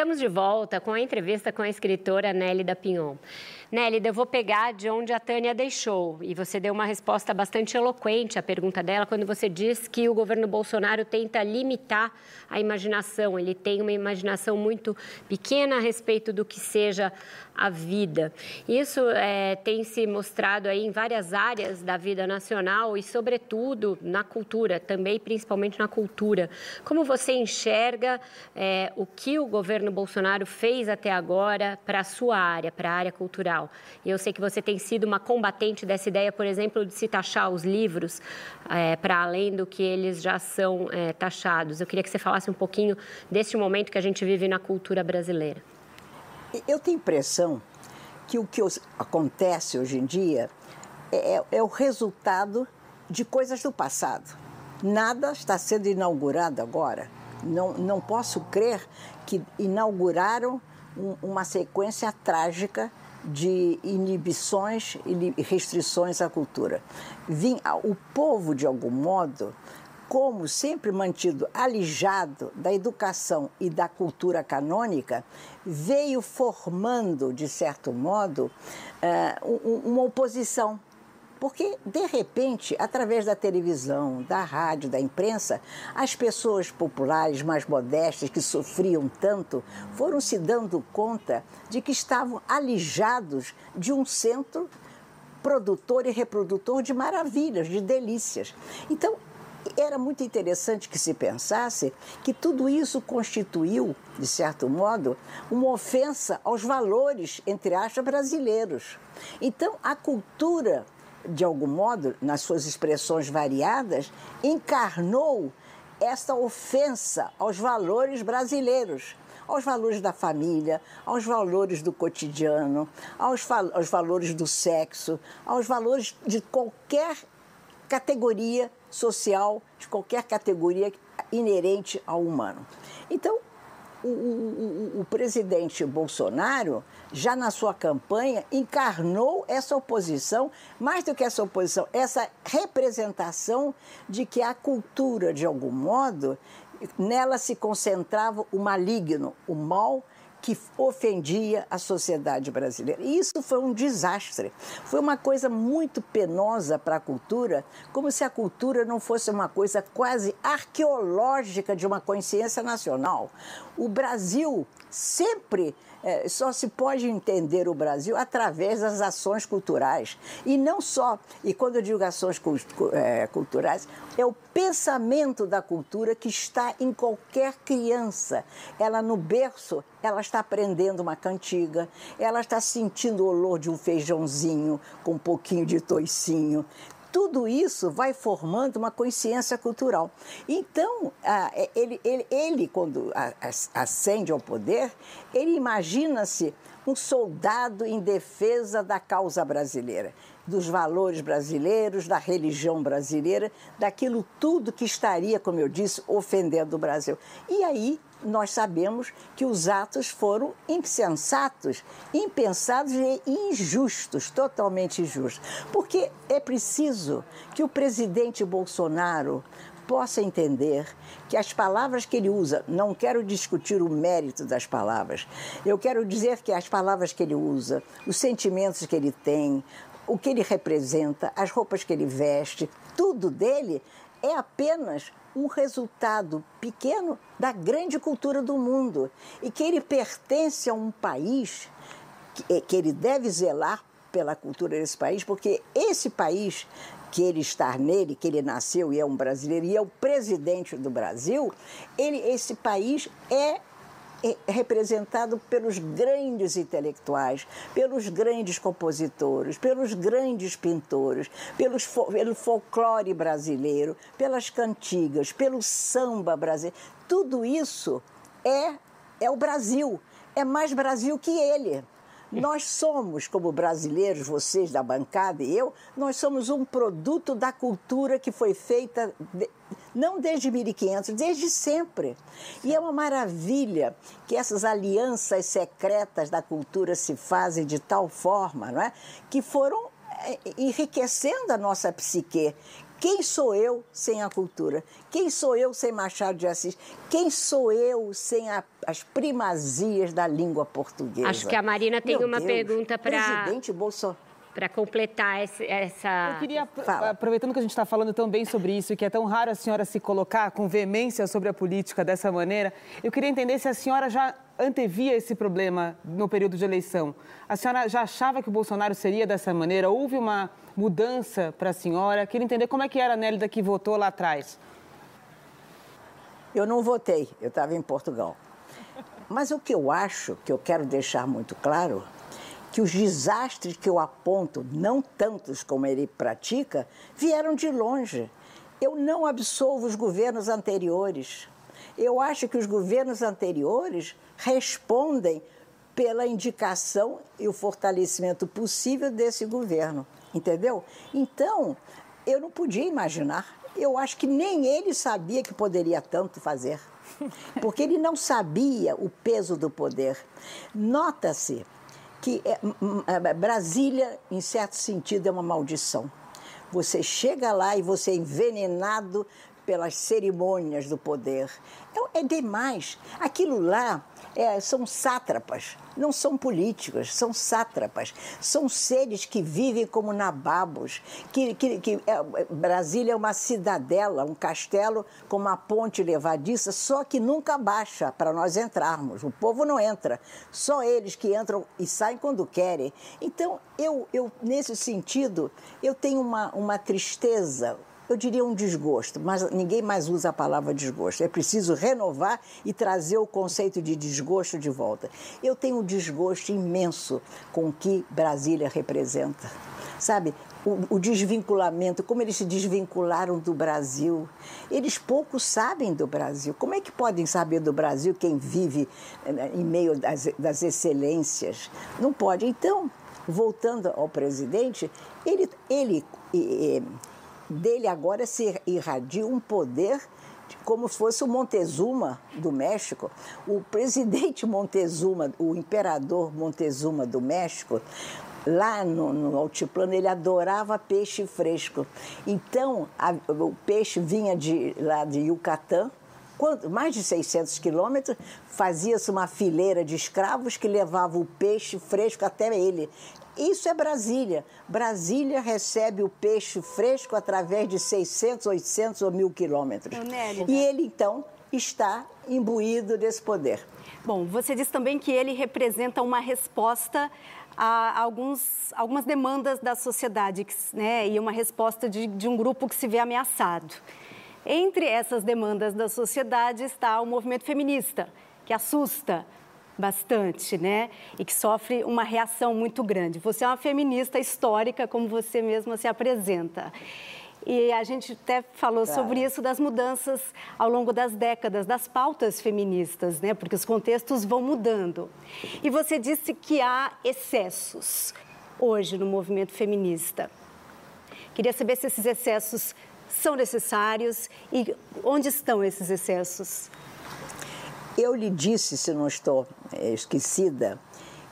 Estamos de volta com a entrevista com a escritora Nélida Pinhon. Nélida, eu vou pegar de onde a Tânia deixou. E você deu uma resposta bastante eloquente à pergunta dela quando você diz que o governo Bolsonaro tenta limitar a imaginação. Ele tem uma imaginação muito pequena a respeito do que seja a vida. Isso é, tem se mostrado aí em várias áreas da vida nacional e, sobretudo, na cultura, também principalmente na cultura. Como você enxerga é, o que o governo Bolsonaro fez até agora para a sua área, para a área cultural? E eu sei que você tem sido uma combatente dessa ideia, por exemplo, de se taxar os livros é, para além do que eles já são é, taxados. Eu queria que você falasse um pouquinho deste momento que a gente vive na cultura brasileira. Eu tenho impressão que o que acontece hoje em dia é, é, é o resultado de coisas do passado. Nada está sendo inaugurado agora. Não, não posso crer que inauguraram um, uma sequência trágica de inibições e restrições à cultura. O povo, de algum modo, como sempre mantido alijado da educação e da cultura canônica, veio formando, de certo modo, eh, uma oposição porque, de repente, através da televisão, da rádio, da imprensa, as pessoas populares mais modestas que sofriam tanto foram se dando conta de que estavam alijados de um centro produtor e reprodutor de maravilhas, de delícias. Então, era muito interessante que se pensasse que tudo isso constituiu, de certo modo, uma ofensa aos valores, entre aspas, brasileiros. Então, a cultura de algum modo, nas suas expressões variadas, encarnou esta ofensa aos valores brasileiros, aos valores da família, aos valores do cotidiano, aos, aos valores do sexo, aos valores de qualquer categoria social, de qualquer categoria inerente ao humano. Então, o, o, o, presidente Bolsonaro, já na sua campanha, encarnou essa oposição, mais do que essa oposição, essa representação de que a cultura, de algum modo, nela se concentrava o maligno, o mal que ofendia a sociedade brasileira. E isso foi um desastre. Foi uma coisa muito penosa para a cultura, como se a cultura não fosse uma coisa quase arqueológica de uma consciência nacional. O Brasil sempre é, só se pode entender o Brasil através das ações culturais. E não só, e quando eu digo ações é, culturais, é o pensamento da cultura que está em qualquer criança. Ela no berço, ela está aprendendo uma cantiga, ela está sentindo o olor de um feijãozinho com um pouquinho de toicinho, tudo isso vai formando uma consciência cultural. Então, é, ele, ele, ele quando ascende ao poder, ele imagina-se um soldado em defesa da causa brasileira, dos valores brasileiros, da religião brasileira, daquilo tudo que estaria, como eu disse, ofendendo o Brasil. E aí nós sabemos que os atos foram insensatos, impensados e injustos, totalmente injustos. Porque é preciso que o presidente Bolsonaro possa entender que as palavras que ele usa, não quero discutir o mérito das palavras, eu quero dizer que as palavras que ele usa, os sentimentos que ele tem, o que ele representa, as roupas que ele veste, tudo dele é apenas um resultado pequeno da grande cultura do mundo e que ele pertence a um país que, que ele deve zelar pela cultura desse país, porque esse país que ele está nele, que ele nasceu e é um brasileiro e é o presidente do Brasil, ele, esse país é representado pelos grandes intelectuais, pelos grandes compositores, pelos grandes pintores, pelos, pelo folclore brasileiro, pelas cantigas, pelo samba brasileiro. Tudo isso é, é o Brasil. É mais Brasil que ele. Nós somos, como brasileiros, vocês da bancada e eu, nós somos um produto da cultura que foi feita de, não desde 1500, desde sempre. E é uma maravilha que essas alianças secretas da cultura se fazem de tal forma, não é? Que foram é, enriquecendo a nossa psique, Quem sou eu sem a cultura? Quem sou eu sem Machado de Assis? Quem sou eu sem a, as primazias da língua portuguesa? Acho que a Marina tem Meu uma Deus, pergunta para. Presidente Bolsonaro para completar esse, essa. Eu queria, Fala. aproveitando que a gente está falando tão bem sobre isso, e que é tão raro a senhora se colocar com veemência sobre a política dessa maneira, eu queria entender se a senhora já antevia esse problema no período de eleição. A senhora já achava que o Bolsonaro seria dessa maneira? Houve uma mudança para a senhora? Queria entender como é que era a Nélida que votou lá atrás. Eu não votei, eu estava em Portugal. Mas o que eu acho, que eu quero deixar muito claro, que os desastres que eu aponto, não tantos como ele pratica, vieram de longe. Eu não absolvo os governos anteriores. Eu acho que os governos anteriores respondem pela indicação e o fortalecimento possível desse governo, entendeu? Então, eu não podia imaginar. Eu acho que nem ele sabia que poderia tanto fazer, porque ele não sabia o peso do poder. Nota-se que é, é, Brasília, em certo sentido, é uma maldição. Você chega lá e você é envenenado pelas cerimônias do poder. É, é demais. Aquilo lá é, são sátrapas, não são políticos, são sátrapas. São seres que vivem como nababos. Que, que, que é, Brasília é uma cidadela, um castelo com uma ponte levadiça, só que nunca baixa para nós entrarmos. O povo não entra, só eles que entram e saem quando querem. Então, eu, eu nesse sentido, eu tenho uma, uma tristeza eu diria um desgosto, mas ninguém mais usa a palavra desgosto. É preciso renovar e trazer o conceito de desgosto de volta. Eu tenho um desgosto imenso com o que Brasília representa. Sabe, o, o, desvinculamento, como eles se desvincularam do Brasil. Eles pouco sabem do Brasil. Como é que podem saber do Brasil quem vive eh, em meio das, das excelências? Não pode. Então, voltando ao presidente, ele, ele, ele dele agora se irradia um poder como se fosse o Montezuma do México. O presidente Montezuma, o imperador Montezuma do México, lá no, no, altiplano ele adorava peixe fresco. Então a, o peixe vinha de lá de Yucatán, quanto, mais de 600 quilômetros, fazia-se uma fileira de escravos que levavam o peixe fresco até ele. Isso é Brasília. Brasília recebe o peixe fresco através de 600, 800 ou mil quilômetros. E ele, então, está imbuído desse poder. Bom, você disse também que ele representa uma resposta a alguns, algumas demandas da sociedade né, e uma resposta de, de um grupo que se vê ameaçado. Entre essas demandas da sociedade está o movimento feminista, que assusta, bastante, né? E que sofre uma reação muito grande. Você é uma feminista histórica, como você mesma se apresenta. E a gente até falou claro. sobre isso das mudanças ao longo das décadas, das pautas feministas, né? Porque os contextos vão mudando. E você disse que há excessos hoje no movimento feminista. Queria saber se esses excessos são necessários e onde estão esses excessos? Eu lhe disse, se não estou é, esquecida,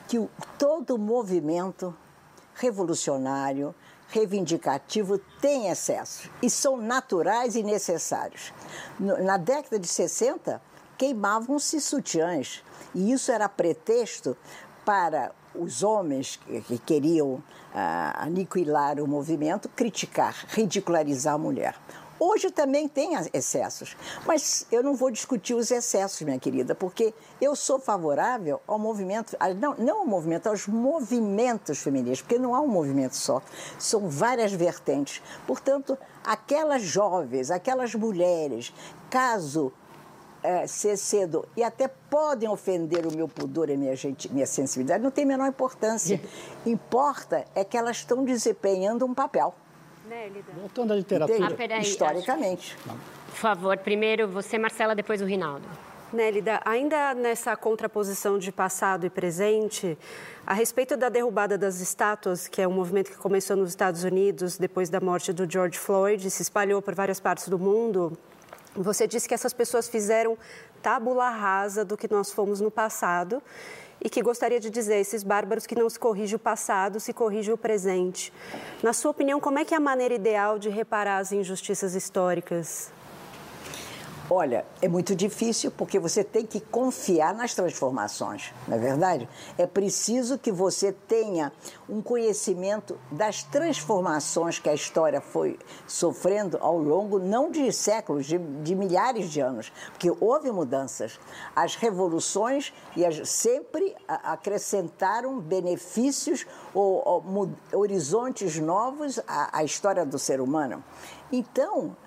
que todo movimento revolucionário, reivindicativo tem excesso e são naturais e necessários. Na década de 60, queimavam-se sutiãs e isso era pretexto para os homens que queriam ah, aniquilar o movimento criticar, ridicularizar a mulher. Hoje também tem excessos, mas eu não vou discutir os excessos, minha querida, porque eu sou favorável ao movimento, não, não ao movimento, aos movimentos feministas, porque não há um movimento só, são várias vertentes. Portanto, aquelas jovens, aquelas mulheres, caso é, ser cedo e até podem ofender o meu pudor e minha, gente, minha sensibilidade, não tem a menor importância. Importa é que elas estão desempenhando um papel né, Lida? Voltando à literatura. Ah, peraí, historicamente. Acho... Por favor, primeiro você, Marcela, depois o Rinaldo. Nélida, ainda nessa contraposição de passado e presente, a respeito da derrubada das estátuas, que é um movimento que começou nos Estados Unidos depois da morte do George Floyd, se espalhou por várias partes do mundo, Você disse que essas pessoas fizeram tábula rasa do que nós fomos no passado e que gostaria de dizer esses bárbaros que não se corrige o passado, se corrige o presente. Na sua opinião, como é que é a maneira ideal de reparar as injustiças históricas? Olha, é muito difícil porque você tem que confiar nas transformações, não é verdade? É preciso que você tenha um conhecimento das transformações que a história foi sofrendo ao longo, não de séculos, de, de milhares de anos, porque houve mudanças. As revoluções e as, sempre acrescentaram benefícios ou, ou horizontes novos à, à história do ser humano. Então,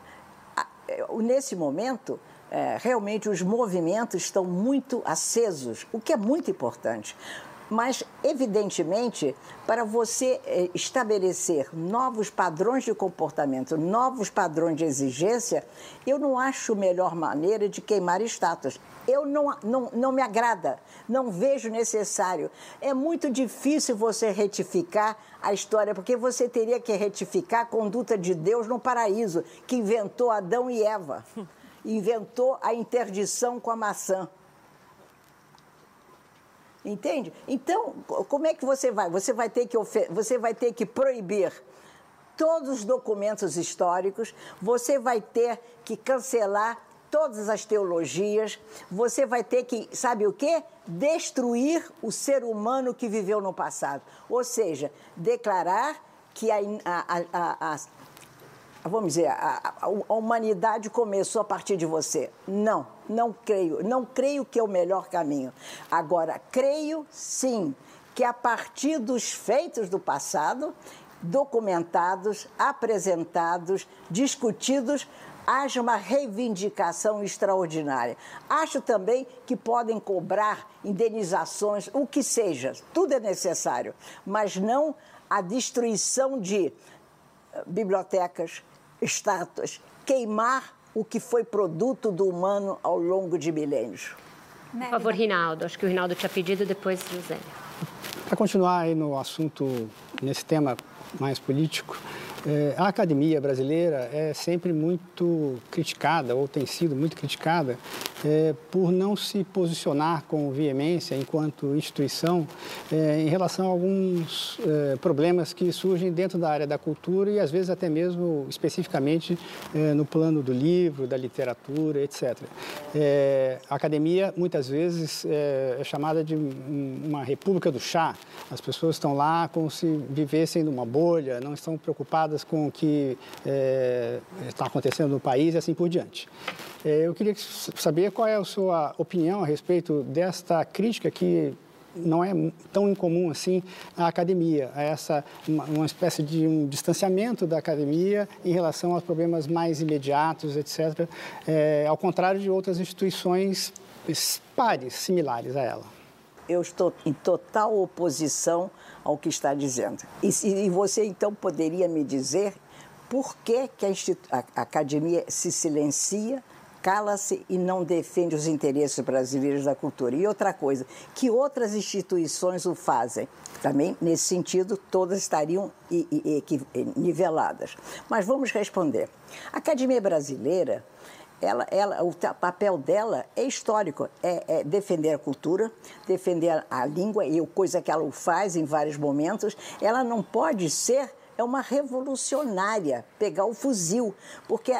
nesse momento, é, realmente os movimentos estão muito acesos, o que é muito importante. Mas, evidentemente, para você é, estabelecer novos padrões de comportamento, novos padrões de exigência, eu não acho melhor maneira de queimar estátuas. Eu não, não, não me agrada, não vejo necessário. É muito difícil você retificar a história, porque você teria que retificar a conduta de Deus no paraíso, que inventou Adão e Eva, inventou a interdição com a maçã. Entende? Então, como é que você vai? Você vai ter que, você vai ter que proibir todos os documentos históricos, você vai ter que cancelar todas as teologias, você vai ter que, sabe o quê? Destruir o ser humano que viveu no passado. Ou seja, declarar que a, a, a, vamos dizer, a, a, humanidade começou a partir de você. Não, não creio. Não creio que é o melhor caminho. Agora, creio sim que a partir dos feitos do passado, documentados, apresentados, discutidos, haja uma reivindicação extraordinária. Acho também que podem cobrar indenizações, o que seja, tudo é necessário, mas não a destruição de eh, bibliotecas, estátuas, queimar o que foi produto do humano ao longo de milênios. Por favor, Rinaldo. Acho que o Rinaldo tinha pedido depois, José. Para continuar aí no assunto, nesse tema mais político, é, a academia brasileira é sempre muito criticada, ou tem sido muito criticada, é, por não se posicionar com veemência enquanto instituição é, em relação a alguns é, problemas que surgem dentro da área da cultura e às vezes até mesmo especificamente é, no plano do livro, da literatura, etc. É, a academia muitas vezes é, chamada de uma república do chá. As pessoas estão lá como se vivessem numa bolha, não estão preocupadas com o que é, está acontecendo no país e assim por diante. É, eu queria saber qual é a sua opinião a respeito desta crítica que não é tão incomum assim à academia, a essa uma, uma, espécie de um distanciamento da academia em relação aos problemas mais imediatos, etc., é, ao contrário de outras instituições pares, similares a ela. Eu estou em total oposição ao que está dizendo. E, e você então poderia me dizer por que, que a, a academia se silencia, cala-se e não defende os interesses brasileiros da cultura? E outra coisa, que outras instituições o fazem? Também, nesse sentido, todas estariam niveladas. Mas vamos responder. A Academia Brasileira ela, ela, o papel dela é histórico, é, é, defender a cultura, defender a língua, e coisa que ela faz em vários momentos. Ela não pode ser é uma revolucionária, pegar o fuzil, porque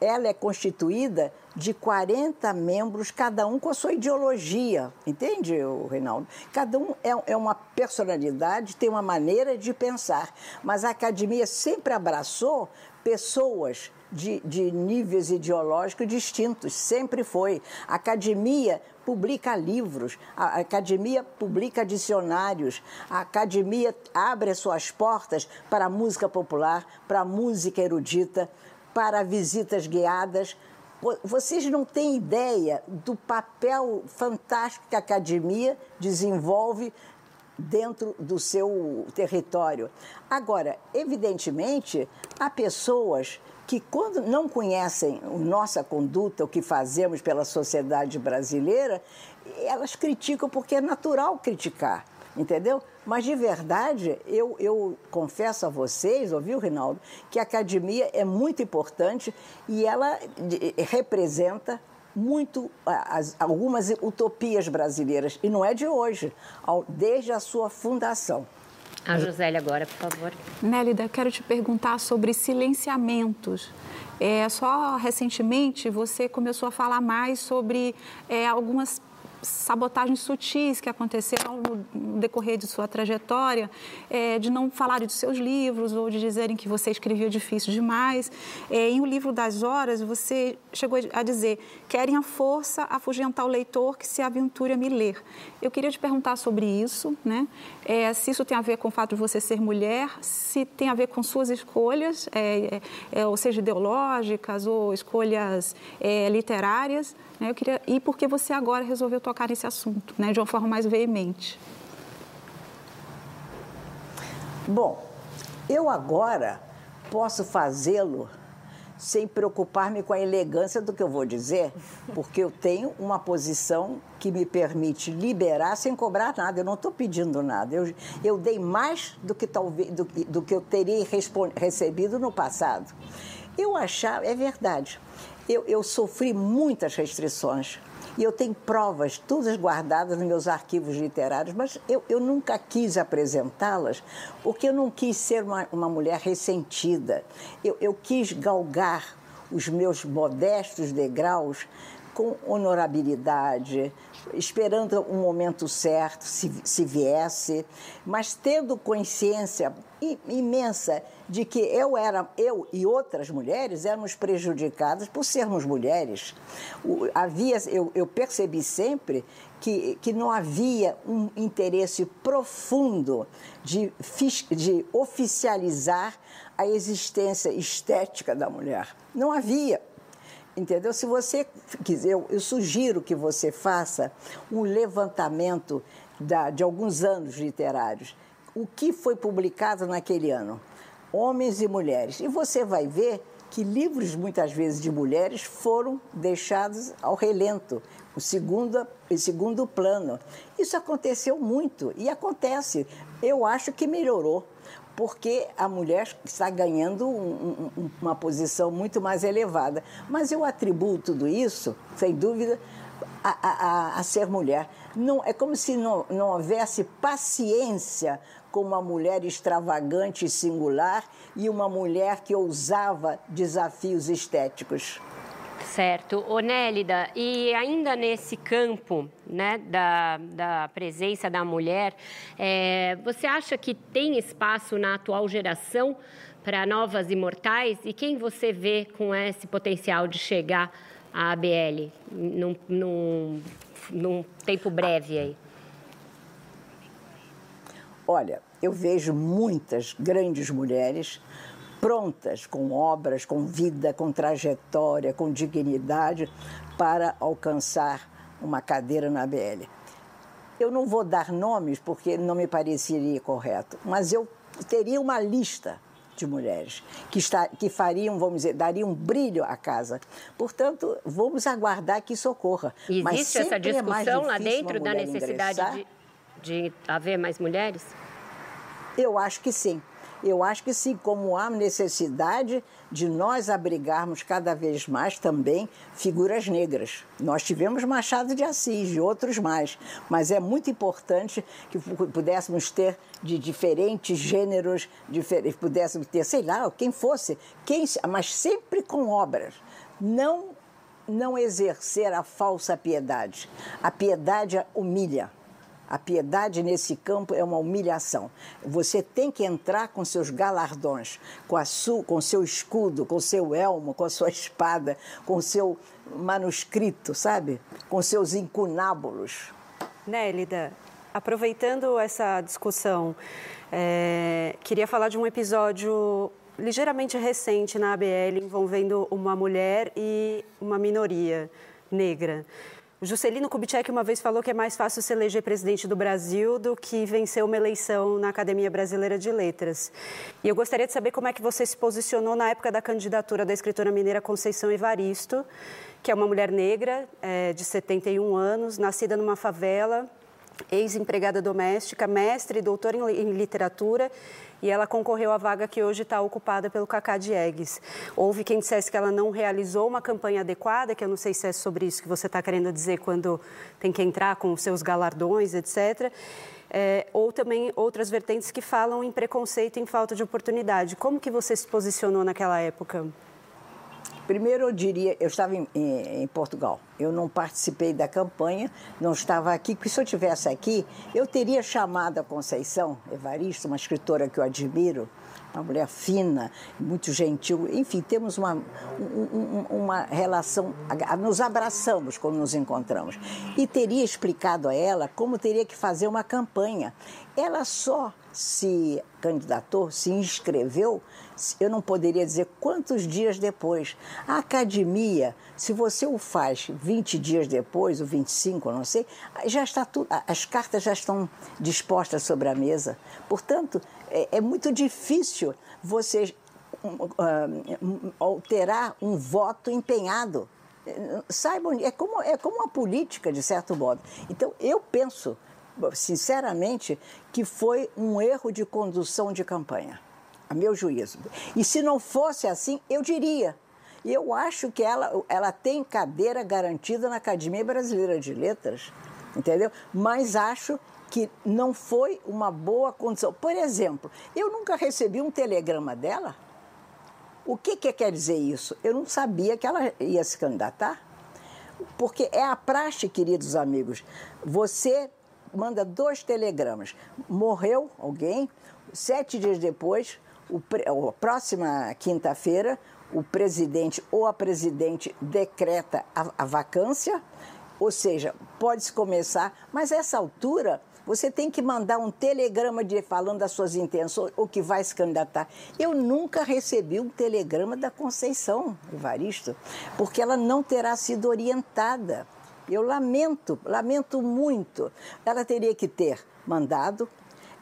ela é constituída de 40 membros, cada um com a sua ideologia, entende, Reinaldo? Cada um é, é uma personalidade, tem uma maneira de pensar, mas a academia sempre abraçou pessoas de, de níveis ideológicos distintos, sempre foi. A academia publica livros, a academia publica dicionários, a academia abre as suas portas para a música popular, para a música erudita, para visitas guiadas. Vocês não têm ideia do papel fantástico que a academia desenvolve dentro do seu território. Agora, evidentemente, há pessoas que quando não conhecem nossa conduta, o que fazemos pela sociedade brasileira, elas criticam porque é natural criticar. entendeu? Mas de verdade, eu, eu confesso a vocês, ouviu, Rinaldo, que a academia é muito importante e ela representa muito as, algumas utopias brasileiras, e não é de hoje, desde a sua fundação. A Josélia agora, por favor. Nélida, quero te perguntar sobre silenciamentos. É, só recentemente você começou a falar mais sobre é, algumas sabotagens sutis que aconteceram no decorrer de sua trajetória, é, de não falarem dos seus livros ou de dizerem que você escrevia difícil demais. É, em O Livro das Horas, você chegou a dizer: querem a força afugentar o leitor que se aventure a me ler. Eu queria te perguntar sobre isso, né? É, se isso tem a ver com o fato de você ser mulher, se tem a ver com suas escolhas, é, é, é ou seja, ideológicas ou escolhas literárias. Eu queria e por que você agora resolveu tocar nesse assunto, né, de uma forma mais veemente? Bom, eu agora posso fazê-lo sem preocupar-me com a elegância do que eu vou dizer, porque eu tenho uma posição que me permite liberar sem cobrar nada. Eu não estou pedindo nada. Eu, eu dei mais do que talvez do, do que eu teria recebido no passado. Eu achava, é verdade. Eu, eu sofri muitas restrições e eu tenho provas, todas guardadas nos meus arquivos literários, mas eu, eu nunca quis apresentá-las porque eu não quis ser uma, uma mulher ressentida. Eu, eu quis galgar os meus modestos degraus com honorabilidade, esperando um momento certo, se, se viesse, mas tendo consciência imensa de que eu era eu e outras mulheres éramos prejudicadas por sermos mulheres. O, havia eu, eu percebi sempre que, que não havia um interesse profundo de, de oficializar a existência estética da mulher. Não havia. Entendeu? Se você quiser, eu, eu sugiro que você faça um levantamento da, de alguns anos literários. O que foi publicado naquele ano? Homens e mulheres. E você vai ver que livros, muitas vezes, de mulheres foram deixados ao relento, o segundo, em segundo plano. Isso aconteceu muito e acontece. Eu acho que melhorou porque a mulher está ganhando um, um, uma posição muito mais elevada. Mas eu atribuo tudo isso, sem dúvida, a, a, a ser mulher. Não, é como se não, não houvesse paciência com uma mulher extravagante e singular e uma mulher que ousava desafios estéticos. Certo. Onélida, e ainda nesse campo né, da, da presença da mulher, é, você acha que tem espaço na atual geração para novas imortais? E quem você vê com esse potencial de chegar à ABL num, num, num tempo breve aí? Olha, eu vejo muitas grandes mulheres prontas, com obras, com vida, com trajetória, com dignidade, para alcançar uma cadeira na BL. Eu não vou dar nomes porque não me pareceria correto, mas eu teria uma lista de mulheres que, está, que fariam, vamos dizer, dariam um brilho à casa. Portanto, vamos aguardar que isso ocorra. Existe essa é discussão é lá dentro da necessidade de, de haver mais mulheres? Eu acho que sim. Eu acho que sim, como há necessidade de nós abrigarmos cada vez mais também figuras negras. Nós tivemos Machado de Assis e outros mais, mas é muito importante que pudéssemos ter de diferentes gêneros, diferentes, pudéssemos ter, sei lá, quem fosse, quem, mas sempre com obras. Não não exercer a falsa piedade. A piedade humilha. A piedade nesse campo é uma humilhação. Você tem que entrar com seus galardões, com a com seu escudo, com seu elmo, com a sua espada, com seu manuscrito, sabe? Com seus incunábulos. Nélida, aproveitando essa discussão, é, queria falar de um episódio ligeiramente recente na ABL envolvendo uma mulher e uma minoria negra. O Juscelino Kubitschek uma vez falou que é mais fácil se eleger presidente do Brasil do que vencer uma eleição na Academia Brasileira de Letras. E eu gostaria de saber como é que você se posicionou na época da candidatura da escritora mineira Conceição Evaristo, que é uma mulher negra é, de 71 anos, nascida numa favela ex-empregada doméstica, mestre e doutora em literatura e ela concorreu à vaga que hoje está ocupada pelo Cacá Diegues. Houve quem dissesse que ela não realizou uma campanha adequada, que eu não sei se é sobre isso que você está querendo dizer quando tem que entrar com os seus galardões, etc. É, ou também outras vertentes que falam em preconceito e em falta de oportunidade. Como que você se posicionou naquela época? Primeiro, eu diria, eu estava em, em, em, Portugal, eu não participei da campanha, não estava aqui, porque se eu tivesse aqui, eu teria chamado a Conceição Evaristo, uma escritora que eu admiro, uma mulher fina, muito gentil, enfim, temos uma, um, uma relação, nos abraçamos quando nos encontramos. E teria explicado a ela como teria que fazer uma campanha. Ela só se candidatou, se inscreveu, eu não poderia dizer quantos dias depois. A academia, se você o faz 20 dias depois, ou 25, eu não sei, já está tudo, as cartas já estão dispostas sobre a mesa. Portanto, é, é muito difícil você uh, alterar um voto empenhado. Saibam, é como, é como uma política, de certo modo. Então, eu penso sinceramente, que foi um erro de condução de campanha, a meu juízo. E se não fosse assim, eu diria. E eu acho que ela, ela tem cadeira garantida na Academia Brasileira de Letras, entendeu? Mas acho que não foi uma boa condição. Por exemplo, eu nunca recebi um telegrama dela. O que, que quer dizer isso? Eu não sabia que ela ia se candidatar. Porque é a praxe, queridos amigos. Você manda dois telegramas. Morreu alguém, sete dias depois, o, a próxima quinta-feira, o presidente ou a presidente decreta a, a vacância, ou seja, pode-se começar, mas a essa altura você tem que mandar um telegrama de, falando das suas intenções, ou que vai se candidatar. Eu nunca recebi um telegrama da Conceição Evaristo, porque ela não terá sido orientada. Eu lamento, lamento muito. Ela teria que ter mandado,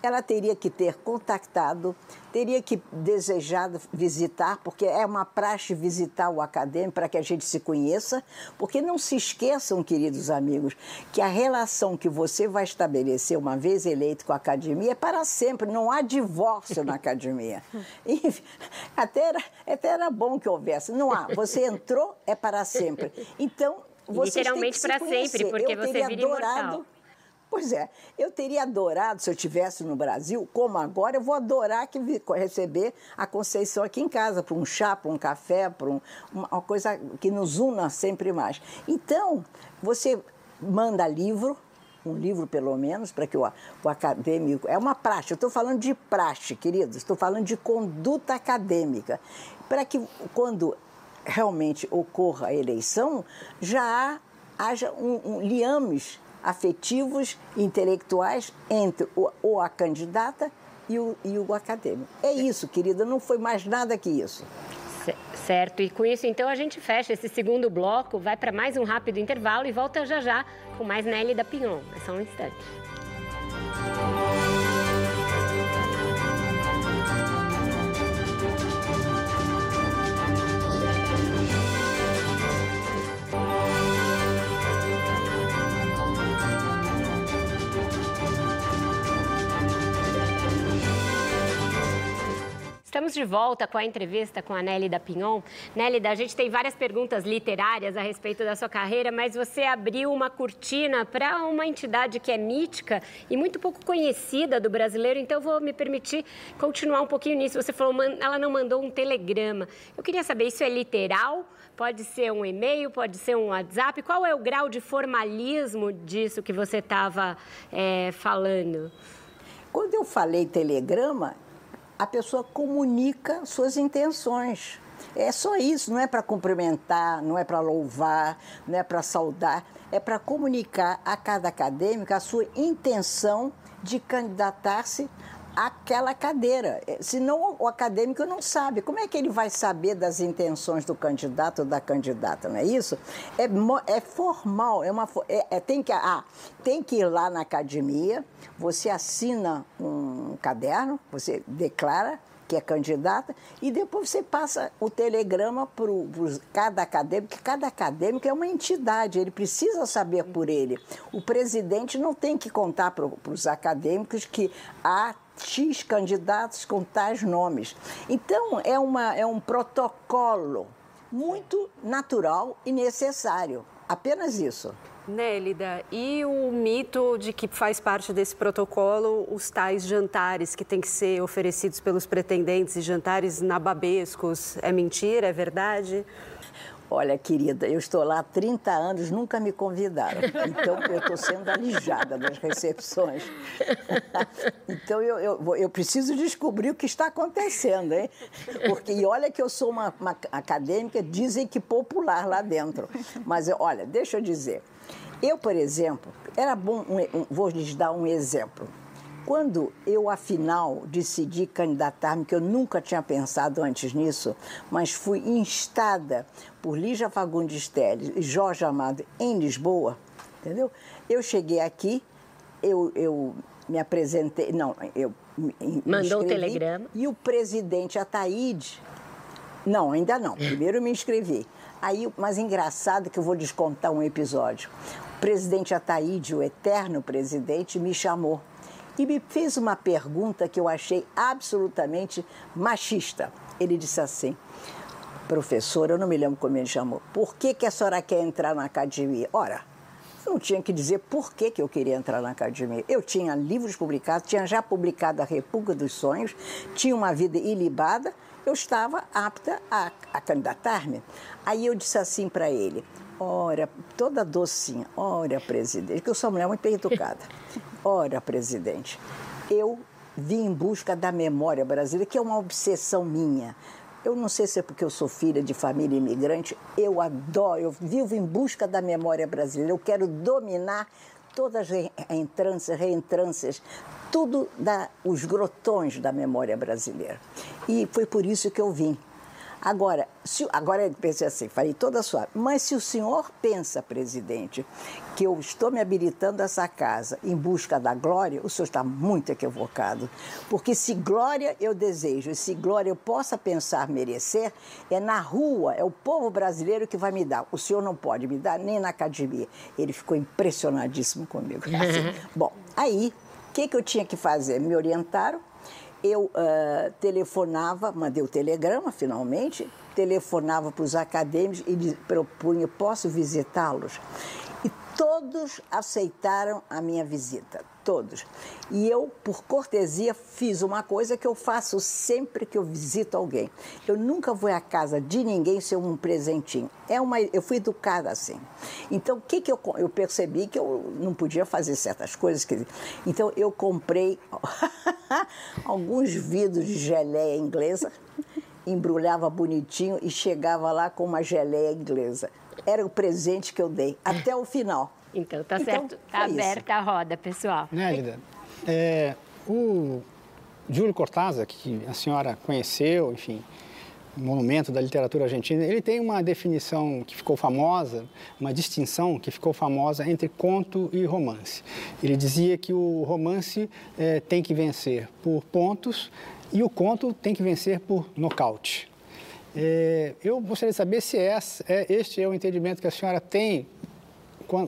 ela teria que ter contactado, teria que desejado visitar, porque é uma praxe visitar o acadêmico para que a gente se conheça, porque não se esqueçam, queridos amigos, que a relação que você vai estabelecer uma vez eleito com a academia é para sempre, não há divórcio na academia. Enfim, até era, até era bom que houvesse, não há, você entrou, é para sempre. Então, Literalmente para sempre, porque eu você vira adorado, imortal. Pois é, eu teria adorado, se eu estivesse no Brasil, como agora, eu vou adorar que receber a Conceição aqui em casa, para um chá, para um café, para um, uma coisa que nos una sempre mais. Então, você manda livro, um livro pelo menos, para que o, o, acadêmico. É uma praxe, eu estou falando de praxe, queridos, estou falando de conduta acadêmica. Para que quando realmente ocorra a eleição, já haja um, um liames afetivos, intelectuais entre o, ou a candidata e o, e o acadêmico. É isso, querida, não foi mais nada que isso. Certo, e com isso então a gente fecha esse segundo bloco, vai para mais um rápido intervalo e volta já já com mais Nelly da Pinhon. É só um instante. Estamos de volta com a entrevista com a Nélida Pinhon. Nélida, a gente tem várias perguntas literárias a respeito da sua carreira, mas você abriu uma cortina para uma entidade que é mítica e muito pouco conhecida do brasileiro, então vou me permitir continuar um pouquinho nisso. Você falou, ela não mandou um telegrama. Eu queria saber, isso é literal? Pode ser um e-mail, pode ser um WhatsApp? Qual é o grau de formalismo disso que você estava é, falando? Quando eu falei telegrama, a pessoa comunica suas intenções. É só isso, não é para cumprimentar, não é para louvar, não é para saudar, é para comunicar a cada acadêmico a sua intenção de candidatar-se àquela cadeira. É, senão o acadêmico não sabe. Como é que ele vai saber das intenções do candidato ou da candidata, não é isso? É, é formal, é uma, é, é, tem, que, ah, tem que ir lá na academia, você assina um caderno, você declara que é candidata, e depois você passa o telegrama para cada acadêmico, que cada acadêmico é uma entidade, ele precisa saber por ele. O presidente não tem que contar para os acadêmicos que há X candidatos com tais nomes. Então, é, uma, é um protocolo muito natural e necessário. Apenas isso. Nélida, e o mito de que faz parte desse protocolo os tais jantares que têm que ser oferecidos pelos pretendentes e jantares nababescos, é mentira, é verdade? Olha, querida, eu estou lá há 30 anos, nunca me convidaram. Então, eu estou sendo alijada das recepções. então, eu, eu, eu, preciso descobrir o que está acontecendo, hein? Porque, e olha que eu sou uma, uma acadêmica, dizem que popular lá dentro. Mas, olha, deixa eu dizer. Eu, por exemplo, era bom, um, um, vou lhes dar um exemplo. Quando eu, afinal, decidi candidatar-me, que eu nunca tinha pensado antes nisso, mas fui instada por Lígia Fagundes Telles e Jorge Amado em Lisboa, entendeu? Eu cheguei aqui, eu, eu me apresentei, não, eu me Mandou o telegrama. E o presidente Ataíde, não, ainda não, primeiro eu me inscrevi. Aí, mas engraçado que eu vou descontar um episódio. O presidente Ataíde, o eterno presidente, me chamou e me fez uma pergunta que eu achei absolutamente machista. Ele disse assim: professor, eu não me lembro como ele chamou, por que, que a senhora quer entrar na academia? Ora, não tinha que dizer por que, que eu queria entrar na academia. Eu tinha livros publicados, tinha já publicado A República dos Sonhos, tinha uma vida ilibada, eu estava apta a, a candidatar-me. Aí eu disse assim para ele: Ora, toda docinha, ora, presidente, que eu sou uma mulher muito educada. Ora, presidente, eu vim em busca da memória brasileira, que é uma obsessão minha. Eu não sei se é porque eu sou filha de família imigrante, eu adoro, eu vivo em busca da memória brasileira. Eu quero dominar todas as entrâncias, reentrâncias, tudo da, os grotões da memória brasileira. E foi por isso que eu vim. Agora, se, agora eu pensei assim, falei toda suave, mas se o senhor pensa, presidente, que eu estou me habilitando a essa casa em busca da glória, o senhor está muito equivocado. Porque se glória eu desejo e se glória eu possa pensar merecer, é na rua, é o povo brasileiro que vai me dar. O senhor não pode me dar nem na academia. Ele ficou impressionadíssimo comigo. Assim, bom, aí, o que, que eu tinha que fazer? Me orientaram eu uh, telefonava, mandei o telegrama finalmente, telefonava para os acadêmicos e propunha, posso visitá-los? E todos aceitaram a minha visita, todos. E eu, por cortesia, fiz uma coisa que eu faço sempre que eu visito alguém. Eu nunca vou à casa de ninguém sem um presentinho. É uma, eu fui educada assim. Então, o que, que eu, eu percebi que eu não podia fazer certas coisas. Que, então, eu comprei alguns vidros de geleia inglesa, embrulhava bonitinho e chegava lá com uma geleia inglesa. Era o presente que eu dei, até o final. Então, tá então, certo. Tá aberta a roda, pessoal. Nélida, é, o Júlio Cortázar, que a senhora conheceu, enfim, monumento da literatura argentina, ele tem uma definição que ficou famosa, uma distinção que ficou famosa entre conto e romance. Ele dizia que o romance é, tem que vencer por pontos e o conto tem que vencer por nocaute. É, eu gostaria de saber se é, este é o entendimento que a senhora tem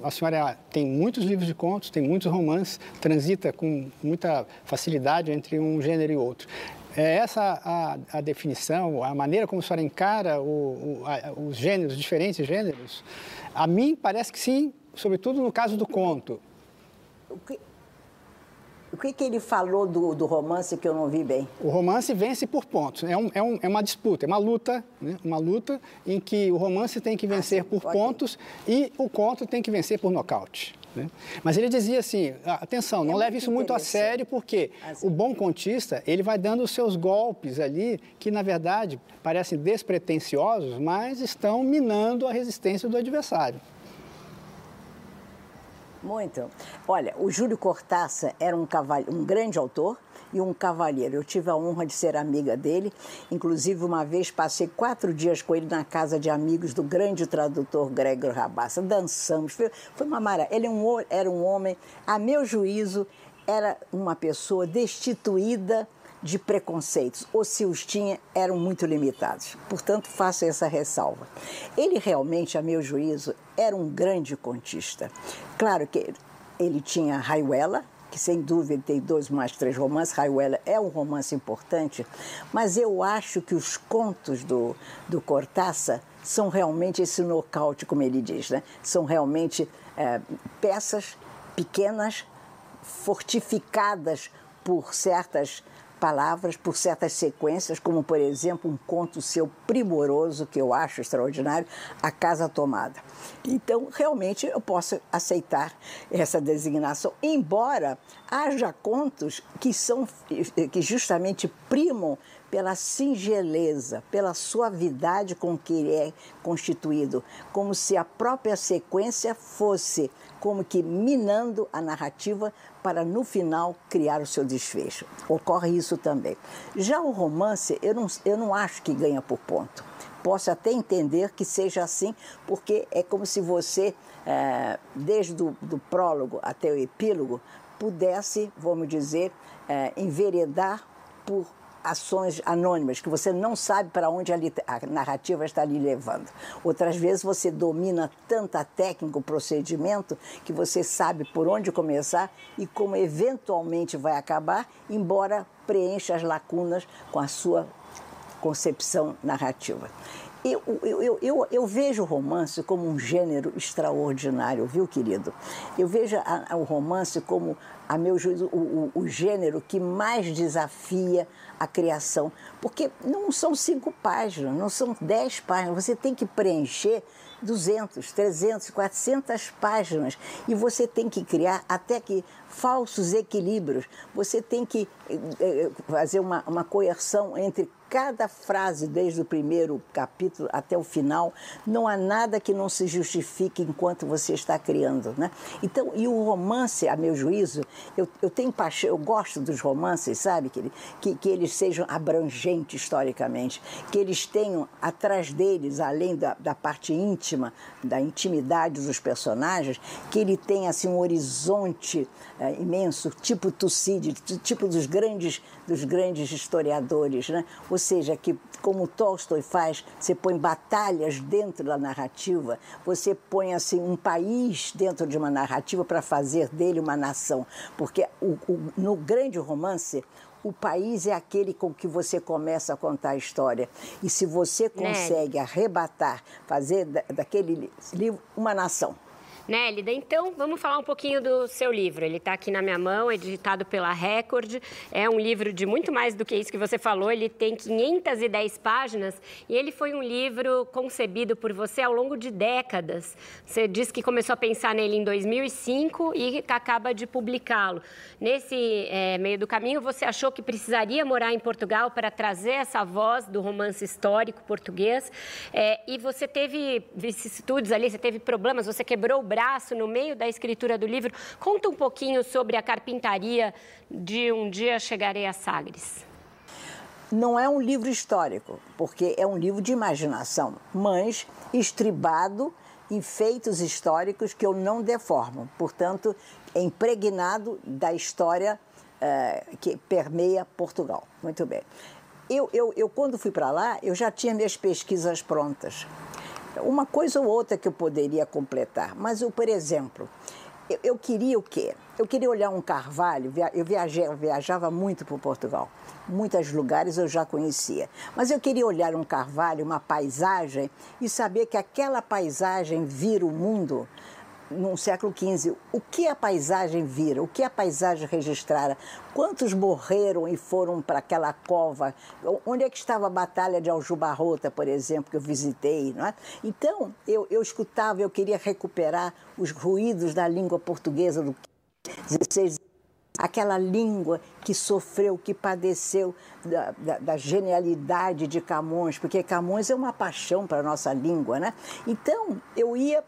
a senhora tem muitos livros de contos, tem muitos romances, transita com muita facilidade entre um gênero e outro. É essa a, a definição, a maneira como a senhora encara o, o, a, os gêneros, diferentes gêneros? A mim parece que sim, sobretudo no caso do conto. O que, que, ele falou do, do, romance que eu não vi bem? O romance vence por pontos. É, um, é, um, é uma disputa, é uma luta, né? uma luta em que o romance tem que vencer ah, sim, por pontos e o conto tem que vencer por nocaute. Né? Mas ele dizia assim, atenção, não é leve isso muito a sério, porque assim. o bom contista, ele vai dando os seus golpes ali, que na verdade parecem despretensiosos, mas estão minando a resistência do adversário. Muito. Olha, o Júlio Cortázar era um, um grande autor e um cavalheiro. Eu tive a honra de ser amiga dele. Inclusive, uma vez passei quatro dias com ele na casa de amigos do grande tradutor Gregor Rabassa. Dançamos, foi, uma maravilha. Ele é era um homem, a meu juízo, era uma pessoa destituída de preconceitos, ou se os tinha, eram muito limitados. Portanto, faço essa ressalva. Ele realmente, a meu juízo, era um grande contista. Claro que ele tinha Raiuela, que sem dúvida tem dois mais três romances, Raiuela é um romance importante, mas eu acho que os contos do, do Cortázar são realmente esse nocaute, como ele diz, né? são realmente é, peças pequenas, fortificadas por certas palavras, por certas sequências, como por exemplo um conto seu primoroso, que eu acho extraordinário, A Casa Tomada. Então, realmente, eu posso aceitar essa designação, embora haja contos que são que justamente primam pela singeleza, pela suavidade com que ele é constituído, como se a própria sequência fosse como que minando a narrativa para no final criar o seu desfecho. Ocorre isso também. Já o romance, eu não, eu não acho que ganha por ponto. Posso até entender que seja assim, porque é como se você, é, desde o do prólogo até o epílogo, pudesse, vamos dizer, é, enveredar por ações anônimas, que você não sabe para onde a, a, narrativa está lhe levando. Outras vezes você domina tanta técnica, o procedimento, que você sabe por onde começar e como eventualmente vai acabar, embora preencha as lacunas com a sua concepção narrativa. Eu, eu, eu, eu, vejo o romance como um gênero extraordinário, viu, querido? Eu vejo a, a, o romance como, a meu juízo, o, o, o gênero que mais desafia a criação. Porque não são cinco páginas, não são dez páginas. Você tem que preencher 200, 300, 400 páginas e você tem que criar até que falsos equilíbrios. Você tem que eh, fazer uma, uma coerção entre cada frase, desde o primeiro capítulo até o final, não há nada que não se justifique enquanto você está criando. Né? Então, e o romance, a meu juízo, eu, eu tenho paixão, eu gosto dos romances, sabe? Que, que, que eles sejam abrangentes historicamente, que eles tenham atrás deles, além da, da parte íntima, da intimidade dos personagens, que ele tenha assim, um horizonte é, imenso, tipo Tucídides, tipo dos grandes, dos grandes historiadores. Né? Ou seja, que como Tolstói faz, você põe batalhas dentro da narrativa, você põe assim um país dentro de uma narrativa para fazer dele uma nação, porque o, o, no grande romance o país é aquele com que você começa a contar a história. E se você consegue arrebatar, fazer daquele livro uma nação. Nélida, então vamos falar um pouquinho do seu livro. Ele está aqui na minha mão, editado pela Record. É um livro de muito mais do que isso que você falou. Ele tem 510 páginas e ele foi um livro concebido por você ao longo de décadas. Você disse que começou a pensar nele em 2005 e acaba de publicá-lo. Nesse é, meio do caminho, você achou que precisaria morar em Portugal para trazer essa voz do romance histórico português. É, e você teve vicissitudes ali, você teve problemas, você quebrou o braço no meio da escritura do livro. Conta um pouquinho sobre a carpintaria de Um Dia Chegarei a Sagres. Não é um livro histórico, porque é um livro de imaginação, mas estribado em feitos históricos que eu não deformo. Portanto, é impregnado da história uh, que permeia Portugal. Muito bem. Eu, eu, eu quando fui para lá, eu já tinha minhas pesquisas prontas. Uma coisa ou outra que eu poderia completar, mas eu, por exemplo, eu, eu queria o quê? Eu queria olhar um carvalho, eu, viajei, eu viajava muito para Portugal, muitos lugares eu já conhecia, mas eu queria olhar um carvalho, uma paisagem e saber que aquela paisagem vira o mundo no século XV, o que a paisagem vira, o que a paisagem registrara, quantos morreram e foram para aquela cova, onde é que estava a Batalha de Aljubarrota, por exemplo, que eu visitei. Não é? Então, eu, eu escutava, eu queria recuperar os ruídos da língua portuguesa do 16 aquela língua que sofreu, que padeceu da, da, da, genialidade de Camões, porque Camões é uma paixão para a nossa língua, né? Então, eu ia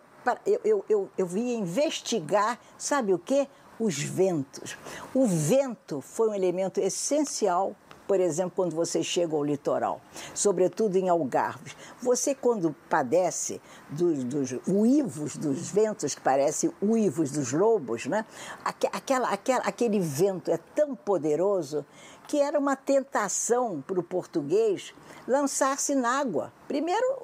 eu, eu, eu, eu vim investigar, sabe o quê? Os ventos. O vento foi um elemento essencial por exemplo, quando você chega ao litoral, sobretudo em Algarves. Você, quando padece dos, dos uivos dos ventos, que parecem uivos dos lobos, né? aquela, aquela, aquele vento é tão poderoso que era uma tentação para o português lançar-se na água. Primeiro,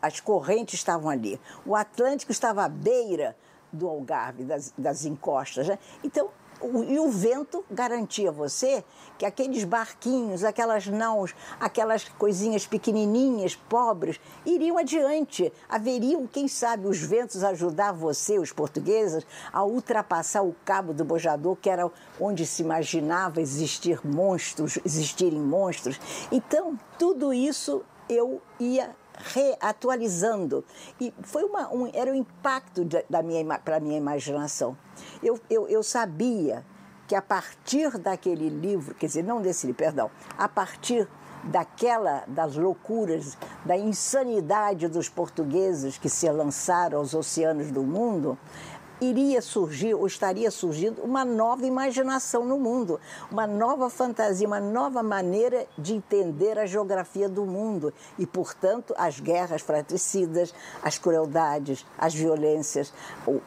as correntes estavam ali, o Atlântico estava à beira do Algarve, das, das encostas. Né? Então, o, e o vento garantia você que aqueles barquinhos, aquelas naus, aquelas coisinhas pequenininhas, pobres, iriam adiante. Haveriam, quem sabe, os ventos ajudar você, os portugueses, a ultrapassar o cabo do Bojador, que era onde se imaginava existir monstros, existirem monstros. Então, tudo isso eu ia reatualizando. E foi uma, um, era o impacto da minha, para a minha imaginação. Eu, eu, eu sabia que a partir daquele livro, quer dizer, não desse livro, perdão, a partir daquela das loucuras, da insanidade dos portugueses que se lançaram aos oceanos do mundo, iria surgir ou estaria surgindo uma nova imaginação no mundo, uma nova fantasia, uma nova maneira de entender a geografia do mundo e, portanto, as guerras fratricidas, as crueldades, as violências,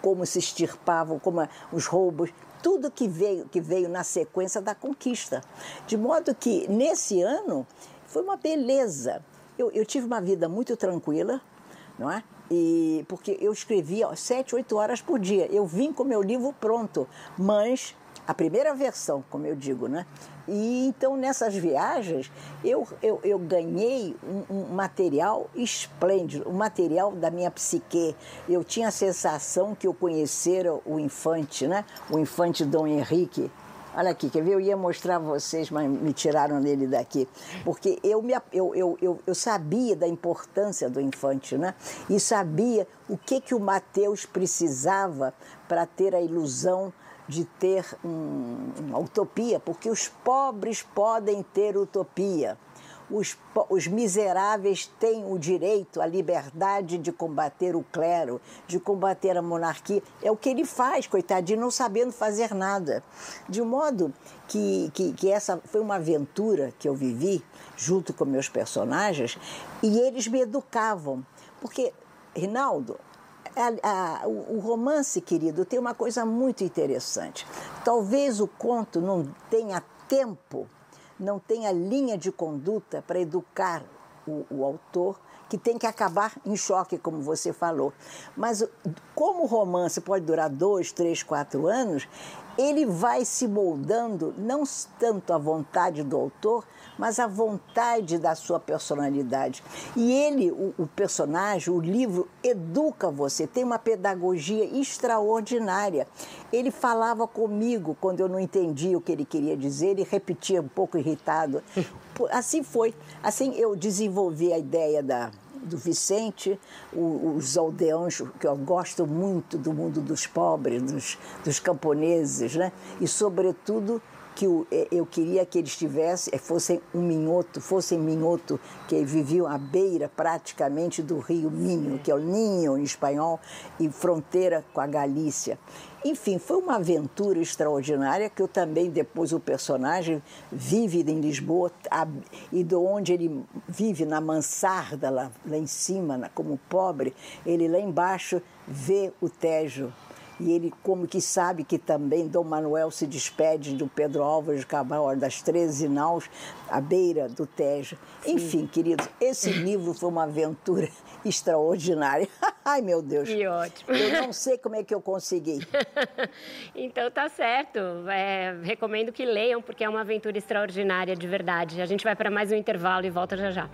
como se extirpavam, como os roubos, tudo que veio, que veio na sequência da conquista. De modo que, nesse ano, foi uma beleza. Eu, eu tive uma vida muito tranquila, não é? E, porque eu escrevia sete, oito horas por dia. Eu vim com meu livro pronto, mas a primeira versão, como eu digo, né? E então nessas viagens eu, eu, eu ganhei um, um, material esplêndido, um material da minha psique. Eu tinha a sensação que eu conhecera o infante, né? O infante Dom Henrique, Olha aqui, quer ver? Eu ia mostrar a vocês, mas me tiraram dele daqui. Porque eu, me, eu, eu, eu, eu sabia da importância do infante, né? E sabia o que, que o Mateus precisava para ter a ilusão de ter um, uma utopia, porque os pobres podem ter utopia os, os miseráveis têm o direito, a liberdade de combater o clero, de combater a monarquia. É o que ele faz, coitadinho, não sabendo fazer nada. De modo que, que, que essa foi uma aventura que eu vivi junto com meus personagens e eles me educavam. Porque, Rinaldo, a, a, o, romance, querido, tem uma coisa muito interessante. Talvez o conto não tenha tempo não tem a linha de conduta para educar o, o autor que tem que acabar em choque, como você falou. Mas como o romance pode durar dois, três, quatro anos, ele vai se moldando não tanto à vontade do autor, mas à vontade da sua personalidade. E ele, o, o, personagem, o livro, educa você, tem uma pedagogia extraordinária. Ele falava comigo quando eu não entendia o que ele queria dizer, ele repetia um pouco irritado. Assim foi. Assim eu desenvolvi a ideia da, do Vicente, os aldeões, que eu gosto muito do mundo dos pobres, dos, dos camponeses, né? e, sobretudo, que é, eu queria que eles tivessem, é, fossem um minhoto, fossem minhoto, que viviam à beira praticamente do rio Minho, que é o Ninho em espanhol, e fronteira com a Galícia. Enfim, foi uma aventura extraordinária que eu também, depois o personagem vive em Lisboa e de onde ele vive na mansarda lá, lá em cima, como pobre, ele lá embaixo vê o Tejo e ele como que sabe que também Dom Manuel se despede do Pedro Álvares de Cabral das 13 naus à beira do Tejo. Enfim, queridos, esse livro foi uma aventura extraordinária. Ai, meu Deus. Que ótimo. Eu não sei como é que eu consegui. então tá certo. É, recomendo que leiam, porque é uma aventura extraordinária de verdade. A gente vai para mais um intervalo e volta já já.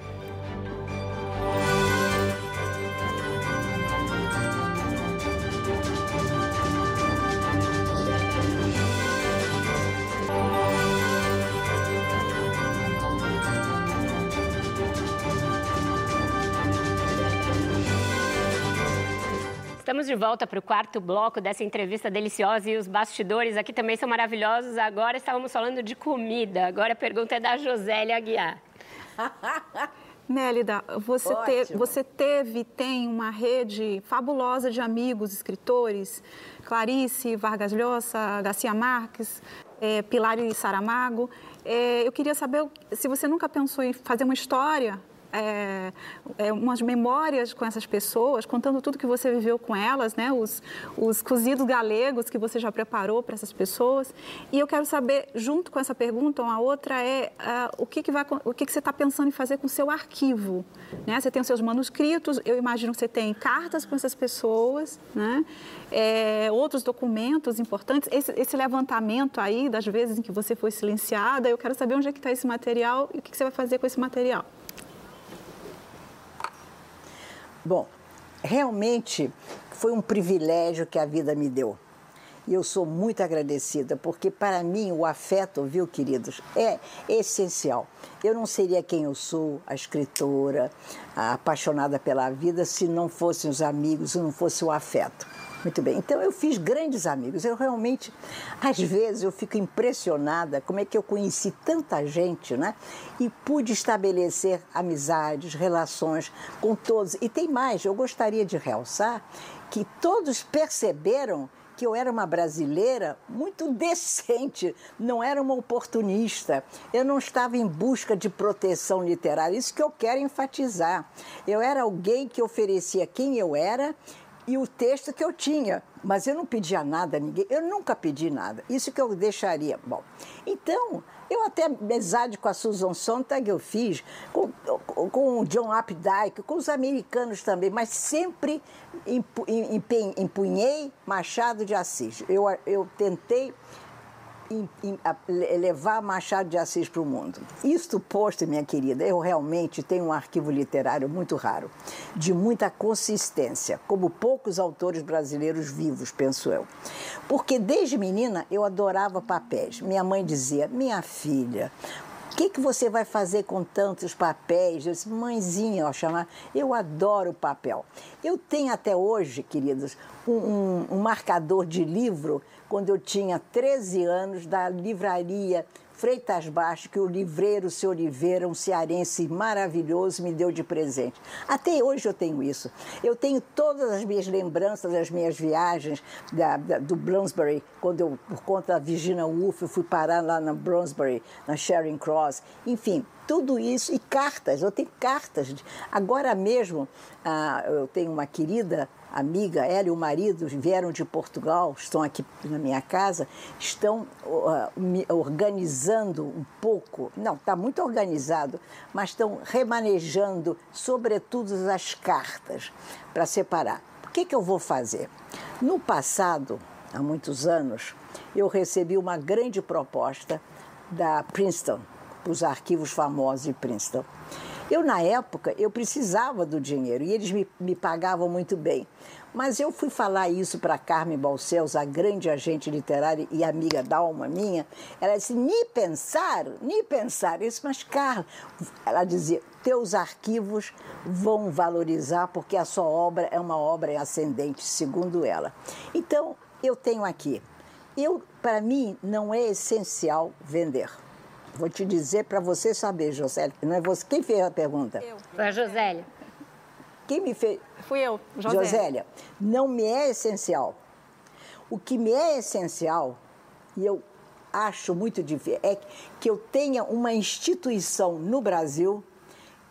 De volta para o quarto bloco dessa entrevista deliciosa e os bastidores aqui também são maravilhosos. Agora estávamos falando de comida. Agora a pergunta é da Josélia Aguiar. Nélida, você, te, você teve, tem uma rede fabulosa de amigos escritores, Clarice, Vargas Llosa, Garcia Marques, é, Pilar e Saramago. É, eu queria saber se você nunca pensou em fazer uma história é, é, umas memórias com essas pessoas, contando tudo que você viveu com elas, né? Os, os cozidos galegos que você já preparou para essas pessoas. E eu quero saber, junto com essa pergunta, uma outra é uh, o que, que vai, o que, que você está pensando em fazer com o seu arquivo, né? Você tem os seus manuscritos, eu imagino que você tem cartas com essas pessoas, né? É, outros documentos importantes. Esse, esse, levantamento aí das vezes em que você foi silenciada, eu quero saber onde é que está esse material e o que, que você vai fazer com esse material. Bom, realmente foi um privilégio que a vida me deu. E eu sou muito agradecida, porque para mim o afeto, viu, queridos, é essencial. Eu não seria quem eu sou, a escritora, a apaixonada pela vida, se não fossem os amigos, se não fosse o afeto. Muito bem. Então eu fiz grandes amigos. Eu realmente, às vezes, eu fico impressionada como é que eu conheci tanta gente, né? E pude estabelecer amizades, relações com todos. E tem mais, eu gostaria de realçar que todos perceberam que eu era uma brasileira muito decente, não era uma oportunista. Eu não estava em busca de proteção literária, isso que eu quero enfatizar. Eu era alguém que oferecia quem eu era e o texto que eu tinha. Mas eu não pedia nada a ninguém, eu nunca pedi nada. Isso que eu deixaria. Bom, então, eu até amizade com a Susan Sontag eu fiz, com, com o John Updike, com os americanos também, mas sempre empunhei Machado de Assis. Eu, eu tentei levar Machado de Assis para o mundo. Isto posto, minha querida, eu realmente tenho um arquivo literário muito raro, de muita consistência, como poucos autores brasileiros vivos, penso eu. Porque desde menina eu adorava papéis. Minha mãe dizia: Minha filha, o que, que você vai fazer com tantos papéis? Eu disse, mãezinha, ó, chamar. Eu adoro papel. Eu tenho até hoje, queridos, um, um, um marcador de livro quando eu tinha 13 anos, da livraria Freitas Baixo, que o livreiro seu Oliveira, um cearense maravilhoso, me deu de presente. Até hoje eu tenho isso. Eu tenho todas as minhas lembranças das minhas viagens da, da, do Bloomsbury, quando eu, por conta da Virginia Woolf, eu fui parar lá na Bloomsbury, na Charing Cross. Enfim, tudo isso. E cartas, eu tenho cartas. Agora mesmo, ah, eu tenho uma querida amiga, ela e o marido vieram de Portugal, estão aqui na minha casa, estão uh, organizando um pouco, não, está muito organizado, mas estão remanejando, sobretudo, as cartas para separar. O que, que eu vou fazer? No passado, há muitos anos, eu recebi uma grande proposta da Princeton, os arquivos famosos de Princeton. Eu, na época, eu precisava do dinheiro e eles me, me pagavam muito bem. Mas eu fui falar isso para Carmen Balcells, a grande agente literária e amiga da alma minha. Ela disse: nem pensar, nem pensar. Eu disse, mas Carla, ela dizia: teus arquivos vão valorizar porque a sua obra é uma obra ascendente, segundo ela. Então, eu tenho aqui. Eu, para mim, não é essencial vender. Vou te dizer para você saber, Josélia. Não é você. Quem fez a pergunta? Eu. Foi a Josélia. Quem me fez? Fui eu, Josélia. Josélia, não me é essencial. O que me é essencial, e eu acho muito difícil, é que eu tenha uma instituição no Brasil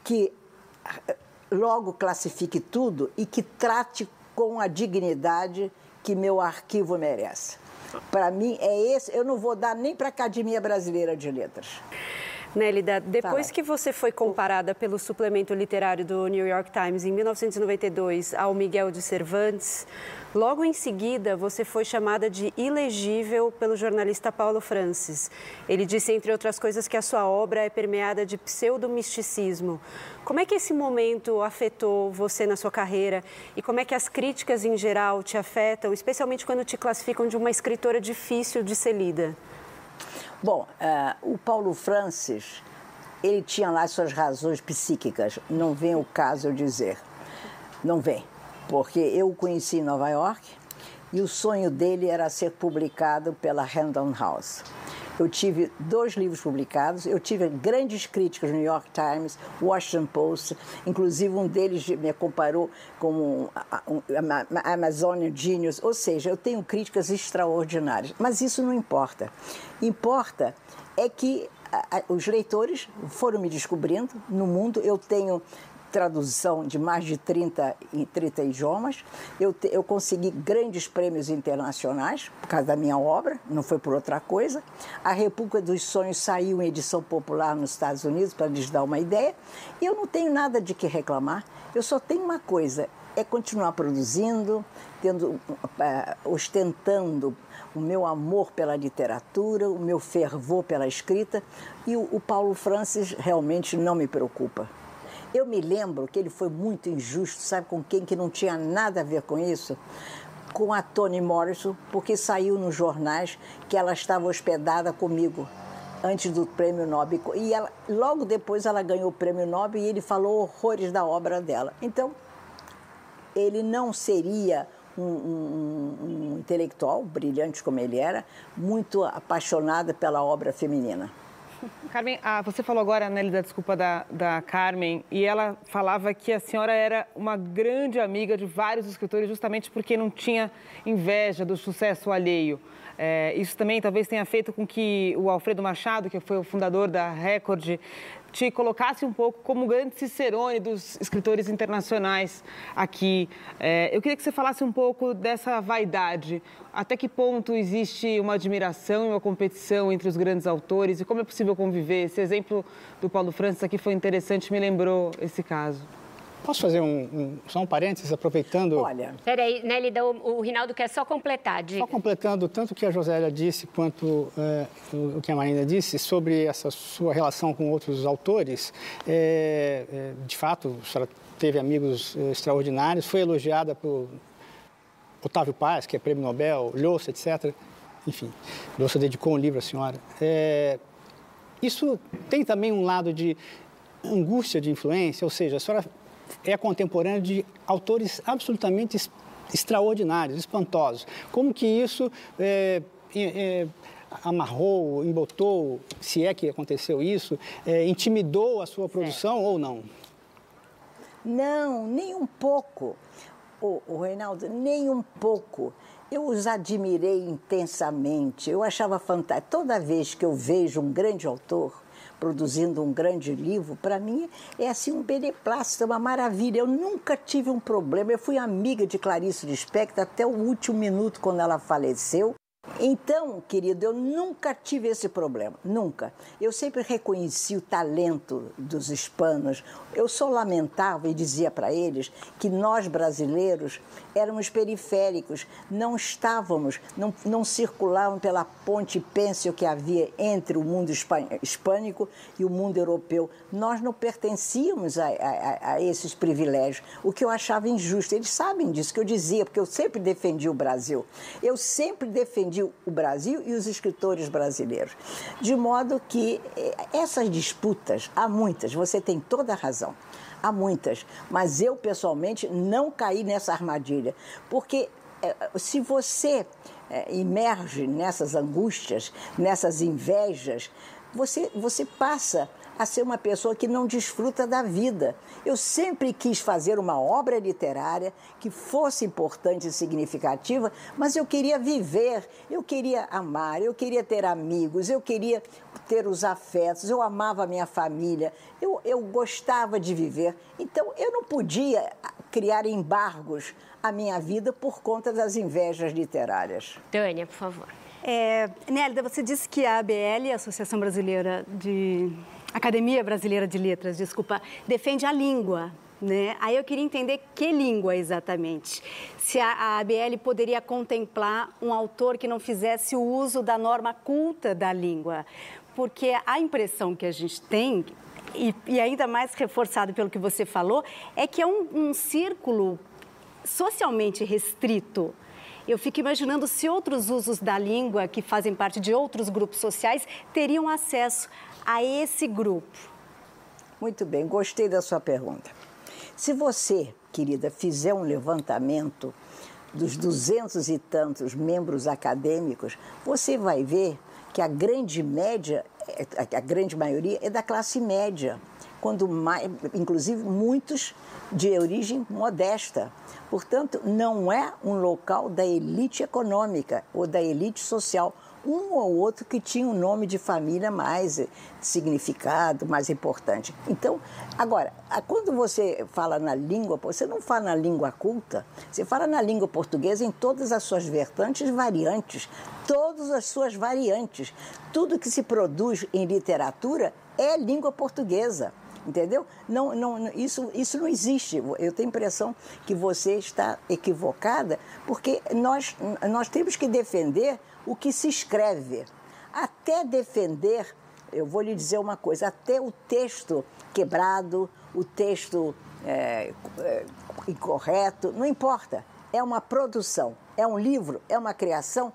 que eh, logo classifique tudo e que trate com a dignidade que meu arquivo merece. Para mim é esse, eu não vou dar nem para a Academia Brasileira de Letras. Nélida, depois que você foi comparada pelo suplemento literário do New York Times em 1992 ao Miguel de Cervantes, logo em seguida você foi chamada de ilegível pelo jornalista Paulo Francis. Ele disse, entre outras coisas, que a sua obra é permeada de pseudo-misticismo. Como é que esse momento afetou você na sua carreira e como é que as críticas em geral te afetam, especialmente quando te classificam de uma escritora difícil de ser lida? Bom, uh, o Paulo Francis, ele tinha lá suas razões psíquicas, não vem o caso eu dizer. Não vem, porque eu o conheci em Nova York e o sonho dele era ser publicado pela Random House. Eu tive dois livros publicados, eu tive grandes críticas no New York Times, Washington Post, inclusive um deles me comparou com um, Amazonian Genius, ou seja, eu tenho críticas extraordinárias. Mas isso não importa. Importa é que os leitores foram me descobrindo no mundo. Eu tenho tradução de mais de 30, 30 idiomas. Eu, eu consegui grandes prêmios internacionais por causa da minha obra, não foi por outra coisa. A República dos Sonhos saiu em edição popular nos Estados Unidos, para lhes dar uma ideia. E eu não tenho nada de que reclamar. Eu só tenho uma coisa, é continuar produzindo, tendo, uh, ostentando o meu amor pela literatura, o meu fervor pela escrita. E o, o Paulo Francis realmente não me preocupa. Eu me lembro que ele foi muito injusto, sabe com quem que não tinha nada a ver com isso? Com a Toni Morrison, porque saiu nos jornais que ela estava hospedada comigo antes do prêmio Nobel. E ela, logo depois ela ganhou o prêmio Nobel e ele falou horrores da obra dela. Então, ele não seria um, um, um intelectual, brilhante como ele era, muito apaixonado pela obra feminina. Carmen, ah, você falou agora, Nelly, da desculpa da, da Carmen, e ela falava que a senhora era uma grande amiga de vários escritores justamente porque não tinha inveja do sucesso alheio. É, isso também talvez tenha feito com que o Alfredo Machado, que foi o fundador da Record, te colocasse um pouco como grande cicerone dos escritores internacionais aqui. É, eu queria que você falasse um pouco dessa vaidade. Até que ponto existe uma admiração e uma competição entre os grandes autores e como é possível conviver? Esse exemplo do Paulo Francis aqui foi interessante, me lembrou esse caso. Posso fazer um, um, só um parênteses, aproveitando... Olha... Peraí, Nelly, o, o Rinaldo quer só completar. Diga. Só completando tanto o que a Josélia disse quanto é, o que a Marina disse sobre essa sua relação com outros autores. É, é, de fato, a senhora teve amigos é, extraordinários, foi elogiada por Otávio Paz, que é prêmio Nobel, Lhosa, etc. Enfim, Lhosa dedicou um livro à senhora. É, isso tem também um lado de angústia de influência, ou seja, a senhora é contemporânea de autores absolutamente extraordinários, espantosos. Como que isso é, é, amarrou, embotou, se é que aconteceu isso, é, intimidou a sua produção ou não? Não, nem um pouco, o, o Reinaldo, nem um pouco. Eu os admirei intensamente, eu achava fantástico. Toda vez que eu vejo um grande autor, produzindo um grande livro, para mim é assim um beneplácito, é uma maravilha. Eu nunca tive um problema. Eu fui amiga de Clarice Lispector até o último minuto quando ela faleceu. Então, querido, eu nunca tive esse problema, nunca. Eu sempre reconheci o talento dos hispanos. Eu só lamentava e dizia para eles que nós brasileiros éramos periféricos, não estávamos, não, não circulavam pela ponte pêncil que havia entre o mundo hispânico e o mundo europeu. Nós não pertencíamos a, a, a esses privilégios, o que eu achava injusto. Eles sabem disso que eu dizia, porque eu sempre defendi o Brasil. Eu sempre defendi o Brasil e os escritores brasileiros. De modo que eh, essas disputas, há muitas, você tem toda a razão. Há muitas, mas eu pessoalmente não caí nessa armadilha, porque eh, se você eh, emerge nessas angústias, nessas invejas, você, você passa a ser uma pessoa que não desfruta da vida. Eu sempre quis fazer uma obra literária que fosse importante e significativa, mas eu queria viver, eu queria amar, eu queria ter amigos, eu queria ter os afetos, eu amava a minha família, eu, eu gostava de viver. Então, eu não podia criar embargos à minha vida por conta das invejas literárias. Tânia, por favor. É, Nélida, você disse que a ABL, a Associação Brasileira de Academia Brasileira de Letras, desculpa, defende a língua. Né? Aí eu queria entender que língua exatamente. Se a, ABL poderia contemplar um autor que não fizesse o uso da norma culta da língua. Porque a impressão que a gente tem, e, e ainda mais reforçado pelo que você falou, é que é um, um círculo socialmente restrito. Eu fico imaginando se outros usos da língua que fazem parte de outros grupos sociais teriam acesso a esse grupo? Muito bem, gostei da sua pergunta. Se você, querida, fizer um levantamento dos duzentos e tantos membros acadêmicos, você vai ver que a grande média, a grande maioria é da classe média. quando mais, inclusive muitos de origem modesta. Portanto, não é um local da elite econômica ou da elite social um ou outro que tinha um nome de família mais significado, mais importante. Então, agora, quando você fala na língua, você não fala na língua culta, você fala na língua portuguesa em todas as suas vertantes variantes, todas as suas variantes. Tudo que se produz em literatura é língua portuguesa entendeu? Não, não, isso, isso não existe. Eu tenho a impressão que você está equivocada, porque nós, nós temos que defender o que se escreve. Até defender, eu vou lhe dizer uma coisa, até o texto quebrado, o texto é, é, incorreto, não importa. É uma produção, é um livro, é uma criação,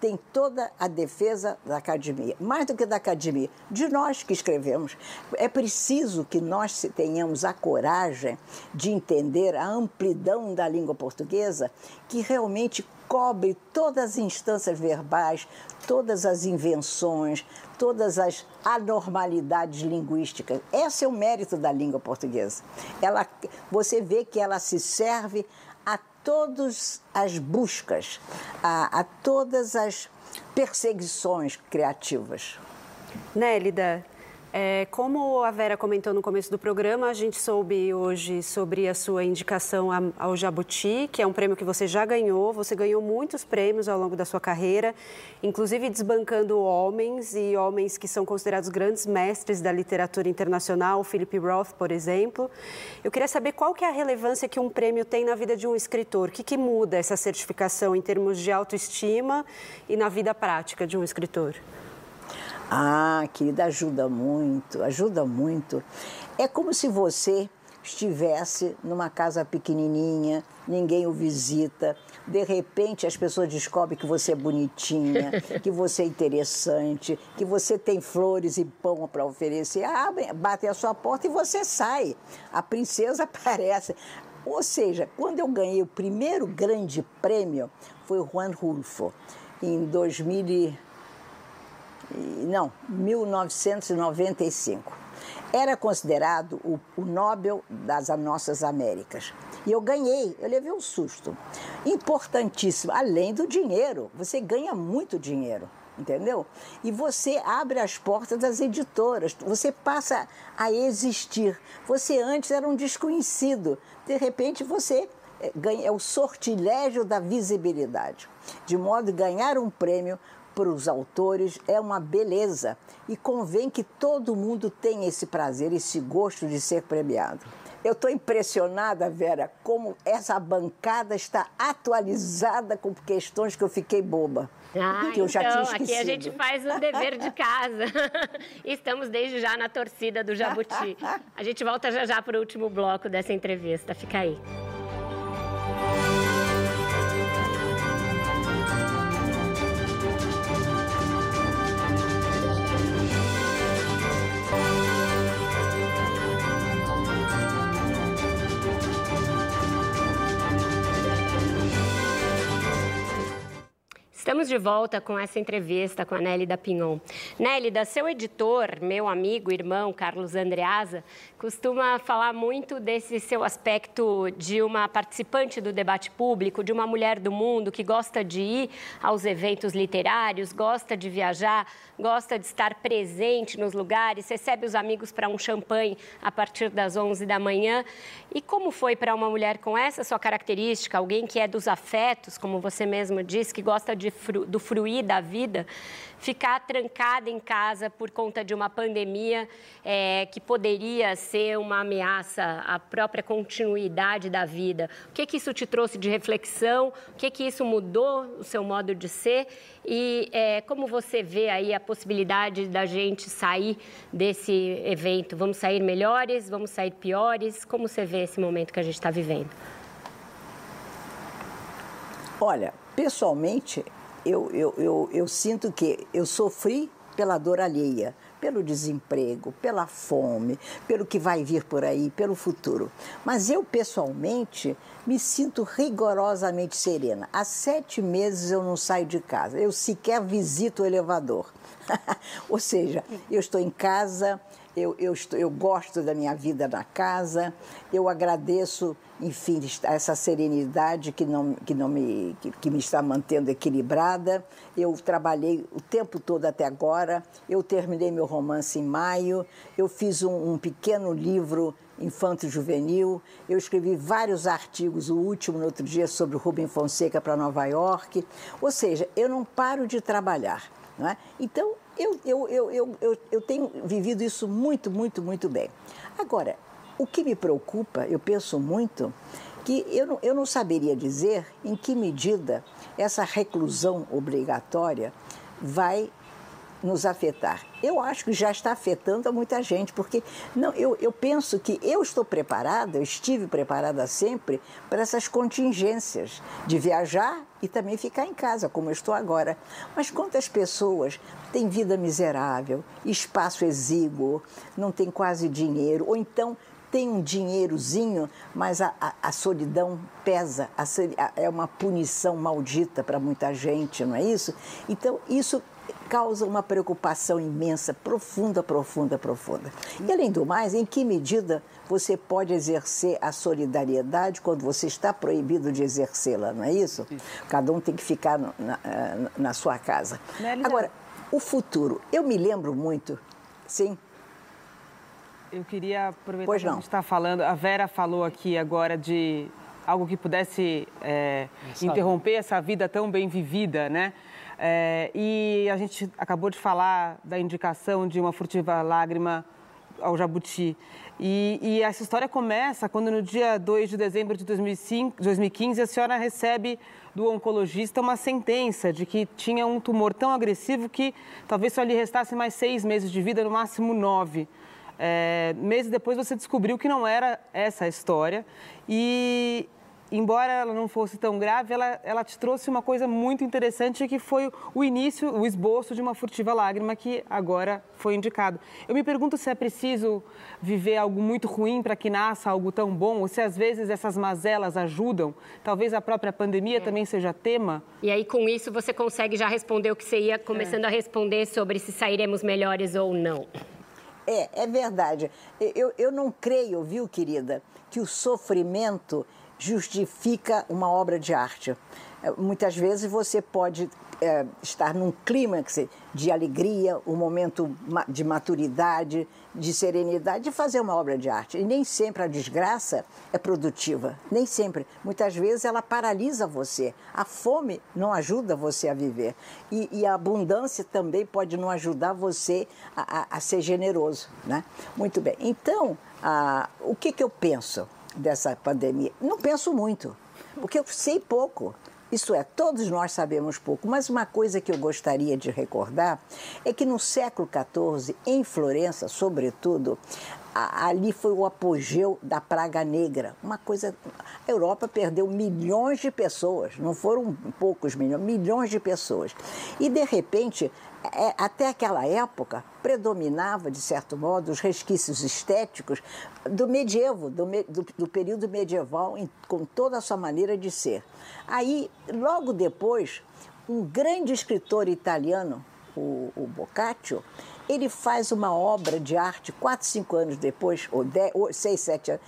tem toda a defesa da academia, mais do que da academia, de nós que escrevemos. É preciso que nós tenhamos a coragem de entender a amplidão da língua portuguesa, que realmente cobre todas as instâncias verbais, todas as invenções, todas as anormalidades linguísticas. Esse é o mérito da língua portuguesa. Ela, você vê que ela se serve todas as buscas, a, a todas as perseguições criativas. Nélida, é, como a Vera comentou no começo do programa, a gente soube hoje sobre a sua indicação ao Jabuti, que é um prêmio que você já ganhou. Você ganhou muitos prêmios ao longo da sua carreira, inclusive desbancando homens e homens que são considerados grandes mestres da literatura internacional, Philip Roth, por exemplo. Eu queria saber qual que é a relevância que um prêmio tem na vida de um escritor. O que, que muda essa certificação em termos de autoestima e na vida prática de um escritor? Ah, querida, ajuda muito, ajuda muito. É como se você estivesse numa casa pequenininha, ninguém o visita, de repente as pessoas descobrem que você é bonitinha, que você é interessante, que você tem flores e pão para oferecer, abrem, batem a sua porta e você sai. A princesa aparece. Ou seja, quando eu ganhei o primeiro grande prêmio, foi o Juan Rulfo, em 2000 não, 1995. Era considerado o, o Nobel das nossas Américas. E eu ganhei, eu levei um susto. Importantíssimo, além do dinheiro, você ganha muito dinheiro entendeu? E você abre as portas das editoras, você passa a existir. Você antes era um desconhecido, de repente você eh, ganha é o sortilégio da visibilidade, de modo a ganhar um prêmio para os autores é uma beleza e convém que todo mundo tenha esse prazer, esse gosto de ser premiado. Eu estou impressionada, Vera, como essa bancada está atualizada com questões que eu fiquei boba. Ah, que eu já então, tinha aqui a gente faz o dever de casa. Estamos desde já na torcida do Jabuti. A gente volta já já para o último bloco dessa entrevista. Fica aí. Estamos de volta com essa entrevista com a Nélida Pinhon. Nélida, seu editor, meu amigo, irmão, Carlos Andreasa, costuma falar muito desse seu aspecto de uma participante do debate público, de uma mulher do mundo que gosta de ir aos eventos literários, gosta de viajar, gosta de estar presente nos lugares, recebe os amigos para um champanhe a partir das 11 da manhã. E como foi para uma mulher com essa sua característica, alguém que é dos afetos, como você mesmo disse, que gosta de fru, do fruir da vida, ficar trancada em casa por conta de uma pandemia é, que poderia ser uma ameaça à própria continuidade da vida. O que, que isso te trouxe de reflexão? O que, que isso mudou o seu modo de ser? E é, como você vê aí a possibilidade da gente sair desse evento? Vamos sair melhores? Vamos sair piores? Como você vê esse momento que a gente está vivendo? Olha, pessoalmente, eu, eu, eu, eu sinto que eu sofri pela dor alheia, pelo desemprego, pela fome, pelo que vai vir por aí, pelo futuro. Mas eu, pessoalmente, me sinto rigorosamente serena. Há sete meses eu não saio de casa, eu sequer visito o elevador. Ou seja, eu estou em casa, eu, eu, estou, eu gosto da minha vida na casa, eu agradeço, enfim, essa serenidade que, não, que, não me, que, que me está mantendo equilibrada. Eu trabalhei o tempo todo até agora, eu terminei meu romance em maio, eu fiz um, um pequeno livro infanto-juvenil. Eu escrevi vários artigos, o último no outro dia sobre o Rubem Fonseca para Nova York. Ou seja, eu não paro de trabalhar. Não é? Então, eu, eu, eu, eu, eu, eu tenho vivido isso muito, muito, muito bem. Agora, o que me preocupa, eu penso muito, que eu não, eu não saberia dizer em que medida essa reclusão obrigatória vai nos afetar. Eu acho que já está afetando a muita gente, porque não, eu, eu penso que eu estou preparada, eu estive preparada sempre para essas contingências de viajar e também ficar em casa, como eu estou agora. Mas quantas pessoas têm vida miserável, espaço exíguo, não tem quase dinheiro, ou então tem um dinheirozinho, mas a, a, a solidão pesa, a, é uma punição maldita para muita gente, não é isso? Então, isso causa uma preocupação imensa, profunda, profunda, profunda. E além do mais, em que medida você pode exercer a solidariedade quando você está proibido de exercê-la, não é isso? Cada um tem que ficar na, eh, na sua casa. Agora, o futuro, eu me lembro muito, sim. Eu queria aproveitar pois que a gente está falando, a Vera falou aqui agora de algo que pudesse é, interromper essa vida tão bem vivida, né? É, e a gente acabou de falar da indicação de uma furtiva lágrima ao Jabuti. E, e, essa história começa quando, no dia 2 de dezembro de 2005, 2015, a senhora recebe do oncologista uma sentença de que tinha um tumor tão agressivo que talvez só lhe restasse mais seis meses de vida, no máximo nove. É, meses depois você descobriu que não era essa a história e, embora ela não fosse tão grave, ela, ela te trouxe uma coisa muito interessante que foi o início, o esboço de uma furtiva lágrima que agora foi indicado. Eu me pergunto se é preciso viver algo muito ruim para que nasça algo tão bom, ou se às vezes essas mazelas ajudam. Talvez a própria pandemia é. também seja tema. E aí, com isso, você consegue já responder o que você ia começando é. a responder sobre se sairemos melhores ou não. É, é verdade. Eu, eu não creio, viu, querida, que o sofrimento justifica uma obra de arte. É, muitas vezes você pode é, estar num clímax de alegria, um momento de maturidade, de serenidade, de fazer uma obra de arte. E nem sempre a desgraça é produtiva, nem sempre. Muitas vezes ela paralisa você. A fome não ajuda você a viver. E, e a abundância também pode não ajudar você a, a, a ser generoso. Né? Muito bem. Então, a, o que, que eu penso? Dessa pandemia? Não penso muito, porque eu sei pouco. Isso é, todos nós sabemos pouco, mas uma coisa que eu gostaria de recordar é que no século XIV, em Florença, sobretudo, ali foi o apogeu da praga negra. Uma coisa. A Europa perdeu milhões de pessoas, não foram poucos milhões, milhões de pessoas. E, de repente, até aquela época, predominava, de certo modo, os resquícios estéticos do medievo, do, do, do período medieval, em, com toda a sua maneira de ser. Aí, logo depois, um grande escritor italiano, o, o Boccaccio, ele faz uma obra de arte quatro, cinco anos depois, ou, dez, ou seis, sete anos,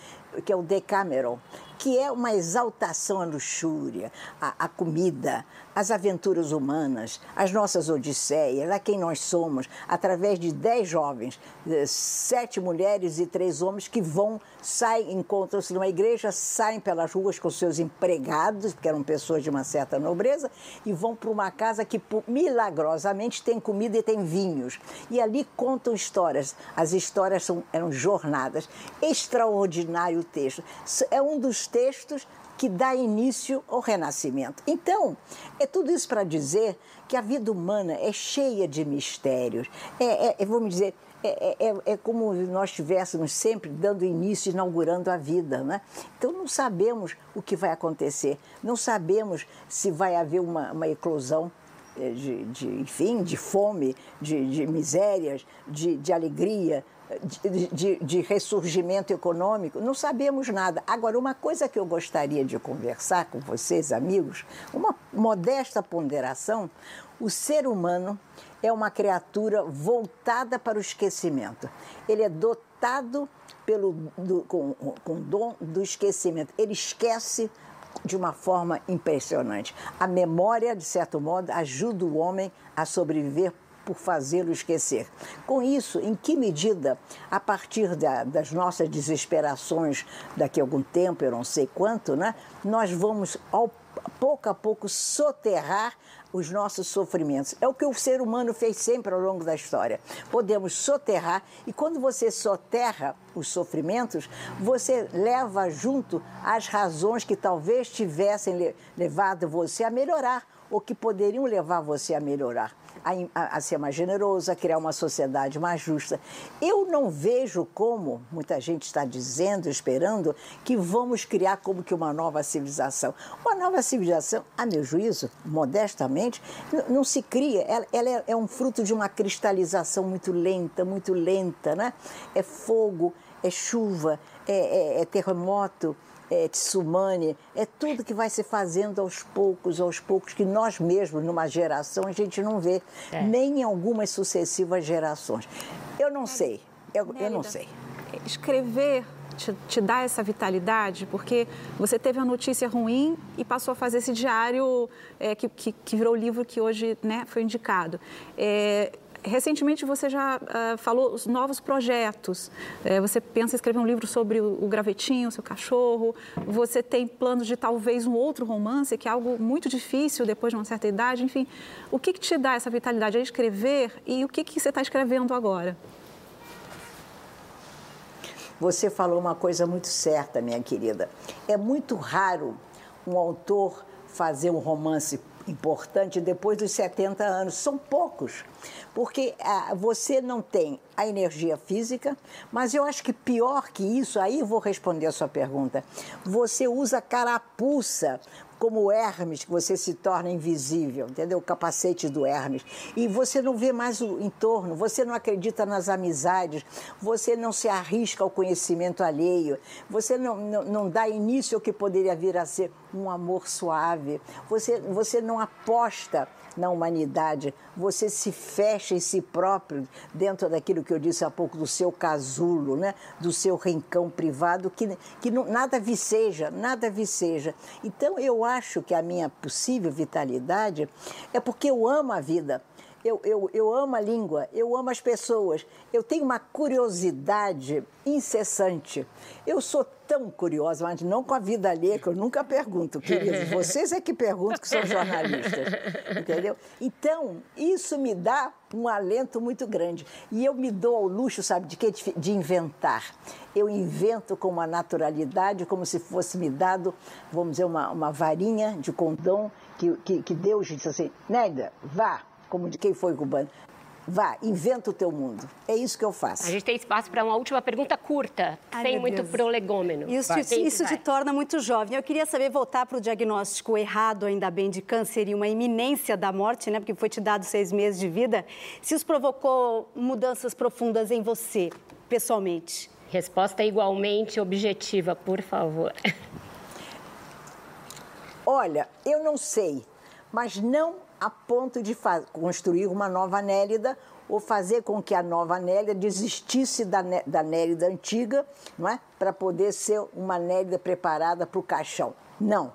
que é o Decameron, que é uma exaltação à luxúria, à, à comida, às aventuras humanas, às nossas odisseias, a quem nós somos, através de dez jovens, eh, sete mulheres e três homens que vão, saem, encontram-se numa igreja, saem pelas ruas com seus empregados, porque eram pessoas de uma certa nobreza, e vão para uma casa que milagrosamente tem comida e tem vinhos. E ali contam histórias. As histórias são, eram jornadas. Extraordinário texto. É um dos textos que dá início ao renascimento. Então, é tudo isso para dizer que a vida humana é cheia de mistérios. É, é, é vamos dizer, é, é, é, é como nós estivéssemos sempre dando início, inaugurando a vida. Né? Então, não sabemos o que vai acontecer, não sabemos se vai haver uma, uma eclosão eh, de, de, enfim, de fome, de, de misérias, de, de alegria, de, de, de, ressurgimento econômico, não sabemos nada. Agora, uma coisa que eu gostaria de conversar com vocês, amigos, uma, modesta ponderação, o ser humano é uma criatura voltada para o esquecimento. Ele é dotado pelo, do, com, com dom do esquecimento. Ele esquece de uma forma impressionante. A memória, de certo modo, ajuda o homem a sobreviver por fazê-lo esquecer. Com isso, em que medida, a partir da, das nossas desesperações daqui a algum tempo, eu não sei quanto, né, nós vamos ao pouco a pouco soterrar os nossos sofrimentos. É o que o ser humano fez sempre ao longo da história. Podemos soterrar, e quando você soterra os sofrimentos, você leva junto as razões que talvez tivessem levado você a melhorar ou que poderiam levar você a melhorar a, a, ser mais generoso, a criar uma sociedade mais justa. Eu não vejo como muita gente está dizendo, esperando, que vamos criar como que uma nova civilização. Uma nova civilização, a meu juízo, modestamente, não se cria. Ela, ela é, é um fruto de uma cristalização muito lenta, muito lenta, né? É fogo, é chuva, é, é, é terremoto, é, tsumani, é tudo que vai se fazendo aos poucos, aos poucos, que nós mesmos, numa geração, a gente não vê, é. nem em algumas sucessivas gerações. Eu não sei, eu, eu não sei. Escrever te, te, dá essa vitalidade, porque você teve a notícia ruim e passou a fazer esse diário é, que, que, que, virou o livro que hoje né, foi indicado. É, recentemente você já uh, falou os novos projetos. É, você pensa em escrever um livro sobre o, o gravetinho, o seu cachorro. Você tem planos de talvez um outro romance, que é algo muito difícil depois de uma certa idade. Enfim, o que, que te dá essa vitalidade? É escrever e o que, que você está escrevendo agora? Você falou uma coisa muito certa, minha querida. É muito raro um autor fazer um romance importante depois dos 70 anos. São poucos porque ah, você não tem a energia física, mas eu acho que pior que isso, aí vou responder a sua pergunta, você usa carapuça como o Hermes, que você se torna invisível, entendeu? O capacete do Hermes. E você não vê mais o entorno, você não acredita nas amizades, você não se arrisca ao conhecimento alheio, você não, não, não dá início ao que poderia vir a ser um amor suave, você, você não aposta na humanidade, você se fecha em si próprio dentro daquilo que eu disse há pouco, do seu casulo, né? do seu rincão privado, que, que não, nada viceja, nada viceja. Então, eu acho que a minha possível vitalidade é porque eu amo a vida. Eu, eu, eu amo a língua, eu amo as pessoas, eu tenho uma curiosidade incessante. Eu sou tão curiosa, mas não com a vida alheia, que eu nunca pergunto, queridos. Vocês é que perguntam que são jornalistas, entendeu? Então, isso me dá um alento muito grande. E eu me dou ao luxo, sabe, de quê? De inventar. Eu invento com uma naturalidade, como se fosse me dado, vamos dizer, uma, uma varinha de condom que, que, que Deus disse assim, Nélia, vá, como de quem foi cubano. Vá, inventa o teu mundo. É isso que eu faço. A gente tem espaço para uma última pergunta curta, Ai, sem muito Deus. prolegômeno. Isso, te, isso te torna muito jovem. Eu queria saber, voltar para o diagnóstico errado, ainda bem, de câncer e uma iminência da morte, né? Porque foi te dado seis meses de vida. Se isso provocou mudanças profundas em você, pessoalmente? Resposta igualmente objetiva, por favor. Olha, eu não sei, mas não a ponto de construir uma nova Nélida ou fazer com que a nova Nélida desistisse da, da Nélida antiga, não é? Para poder ser uma Nélida preparada para o caixão. Não.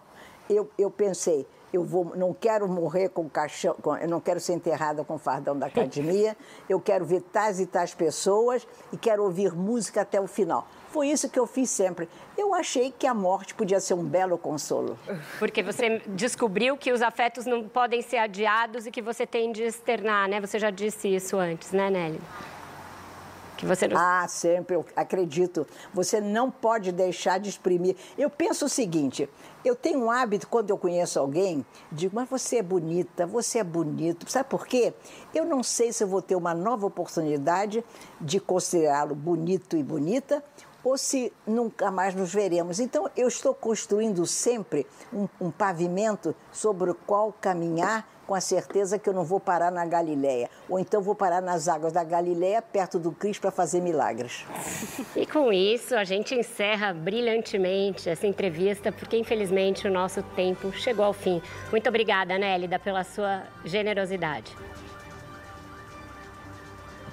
Eu, eu pensei, eu vou, não quero morrer com caixão, com, eu não quero ser enterrada com fardão da academia, eu quero ver tais e tais pessoas e quero ouvir música até o final. Foi isso que eu fiz sempre. Eu achei que a morte podia ser um belo consolo. Porque você descobriu que os afetos não podem ser adiados e que você tem de externar, né? Você já disse isso antes, né, Nelly? Que você não... Ah, sempre, eu acredito. Você não pode deixar de exprimir. Eu penso o seguinte: eu tenho um hábito, quando eu conheço alguém, digo, mas você é bonita, você é bonito. Sabe por quê? Eu não sei se eu vou ter uma nova oportunidade de considerá-lo bonito e bonita ou se nunca mais nos veremos. Então, eu estou construindo sempre um, um pavimento sobre o qual caminhar com a certeza que eu não vou parar na Galileia, ou então vou parar nas águas da Galileia, perto do Cristo, para fazer milagres. E com isso, a gente encerra brilhantemente essa entrevista, porque infelizmente o nosso tempo chegou ao fim. Muito obrigada, Nélida, pela sua generosidade.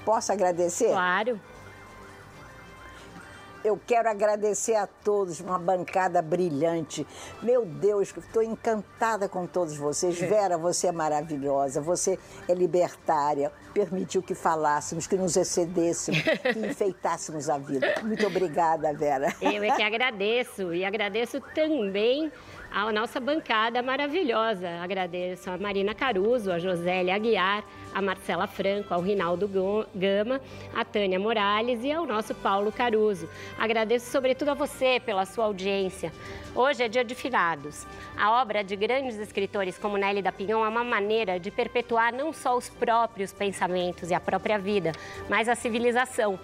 Posso agradecer? Claro eu quero agradecer a todos, uma bancada brilhante. Meu Deus, estou encantada com todos vocês. É. Vera, você é maravilhosa, você é libertária, permitiu que falássemos, que nos excedêssemos, que enfeitássemos a vida. Muito obrigada, Vera. Eu é que agradeço e agradeço também a nossa bancada maravilhosa. Agradeço a Marina Caruso, a Josélia Aguiar, a Marcela Franco, ao Rinaldo Gama, a Tânia Morales e ao nosso Paulo Caruso. Agradeço sobretudo a você pela sua audiência. Hoje é dia de finados. A obra de grandes escritores como Nelly da Pinhon é uma maneira de perpetuar não só os próprios pensamentos e a própria vida, mas a civilização.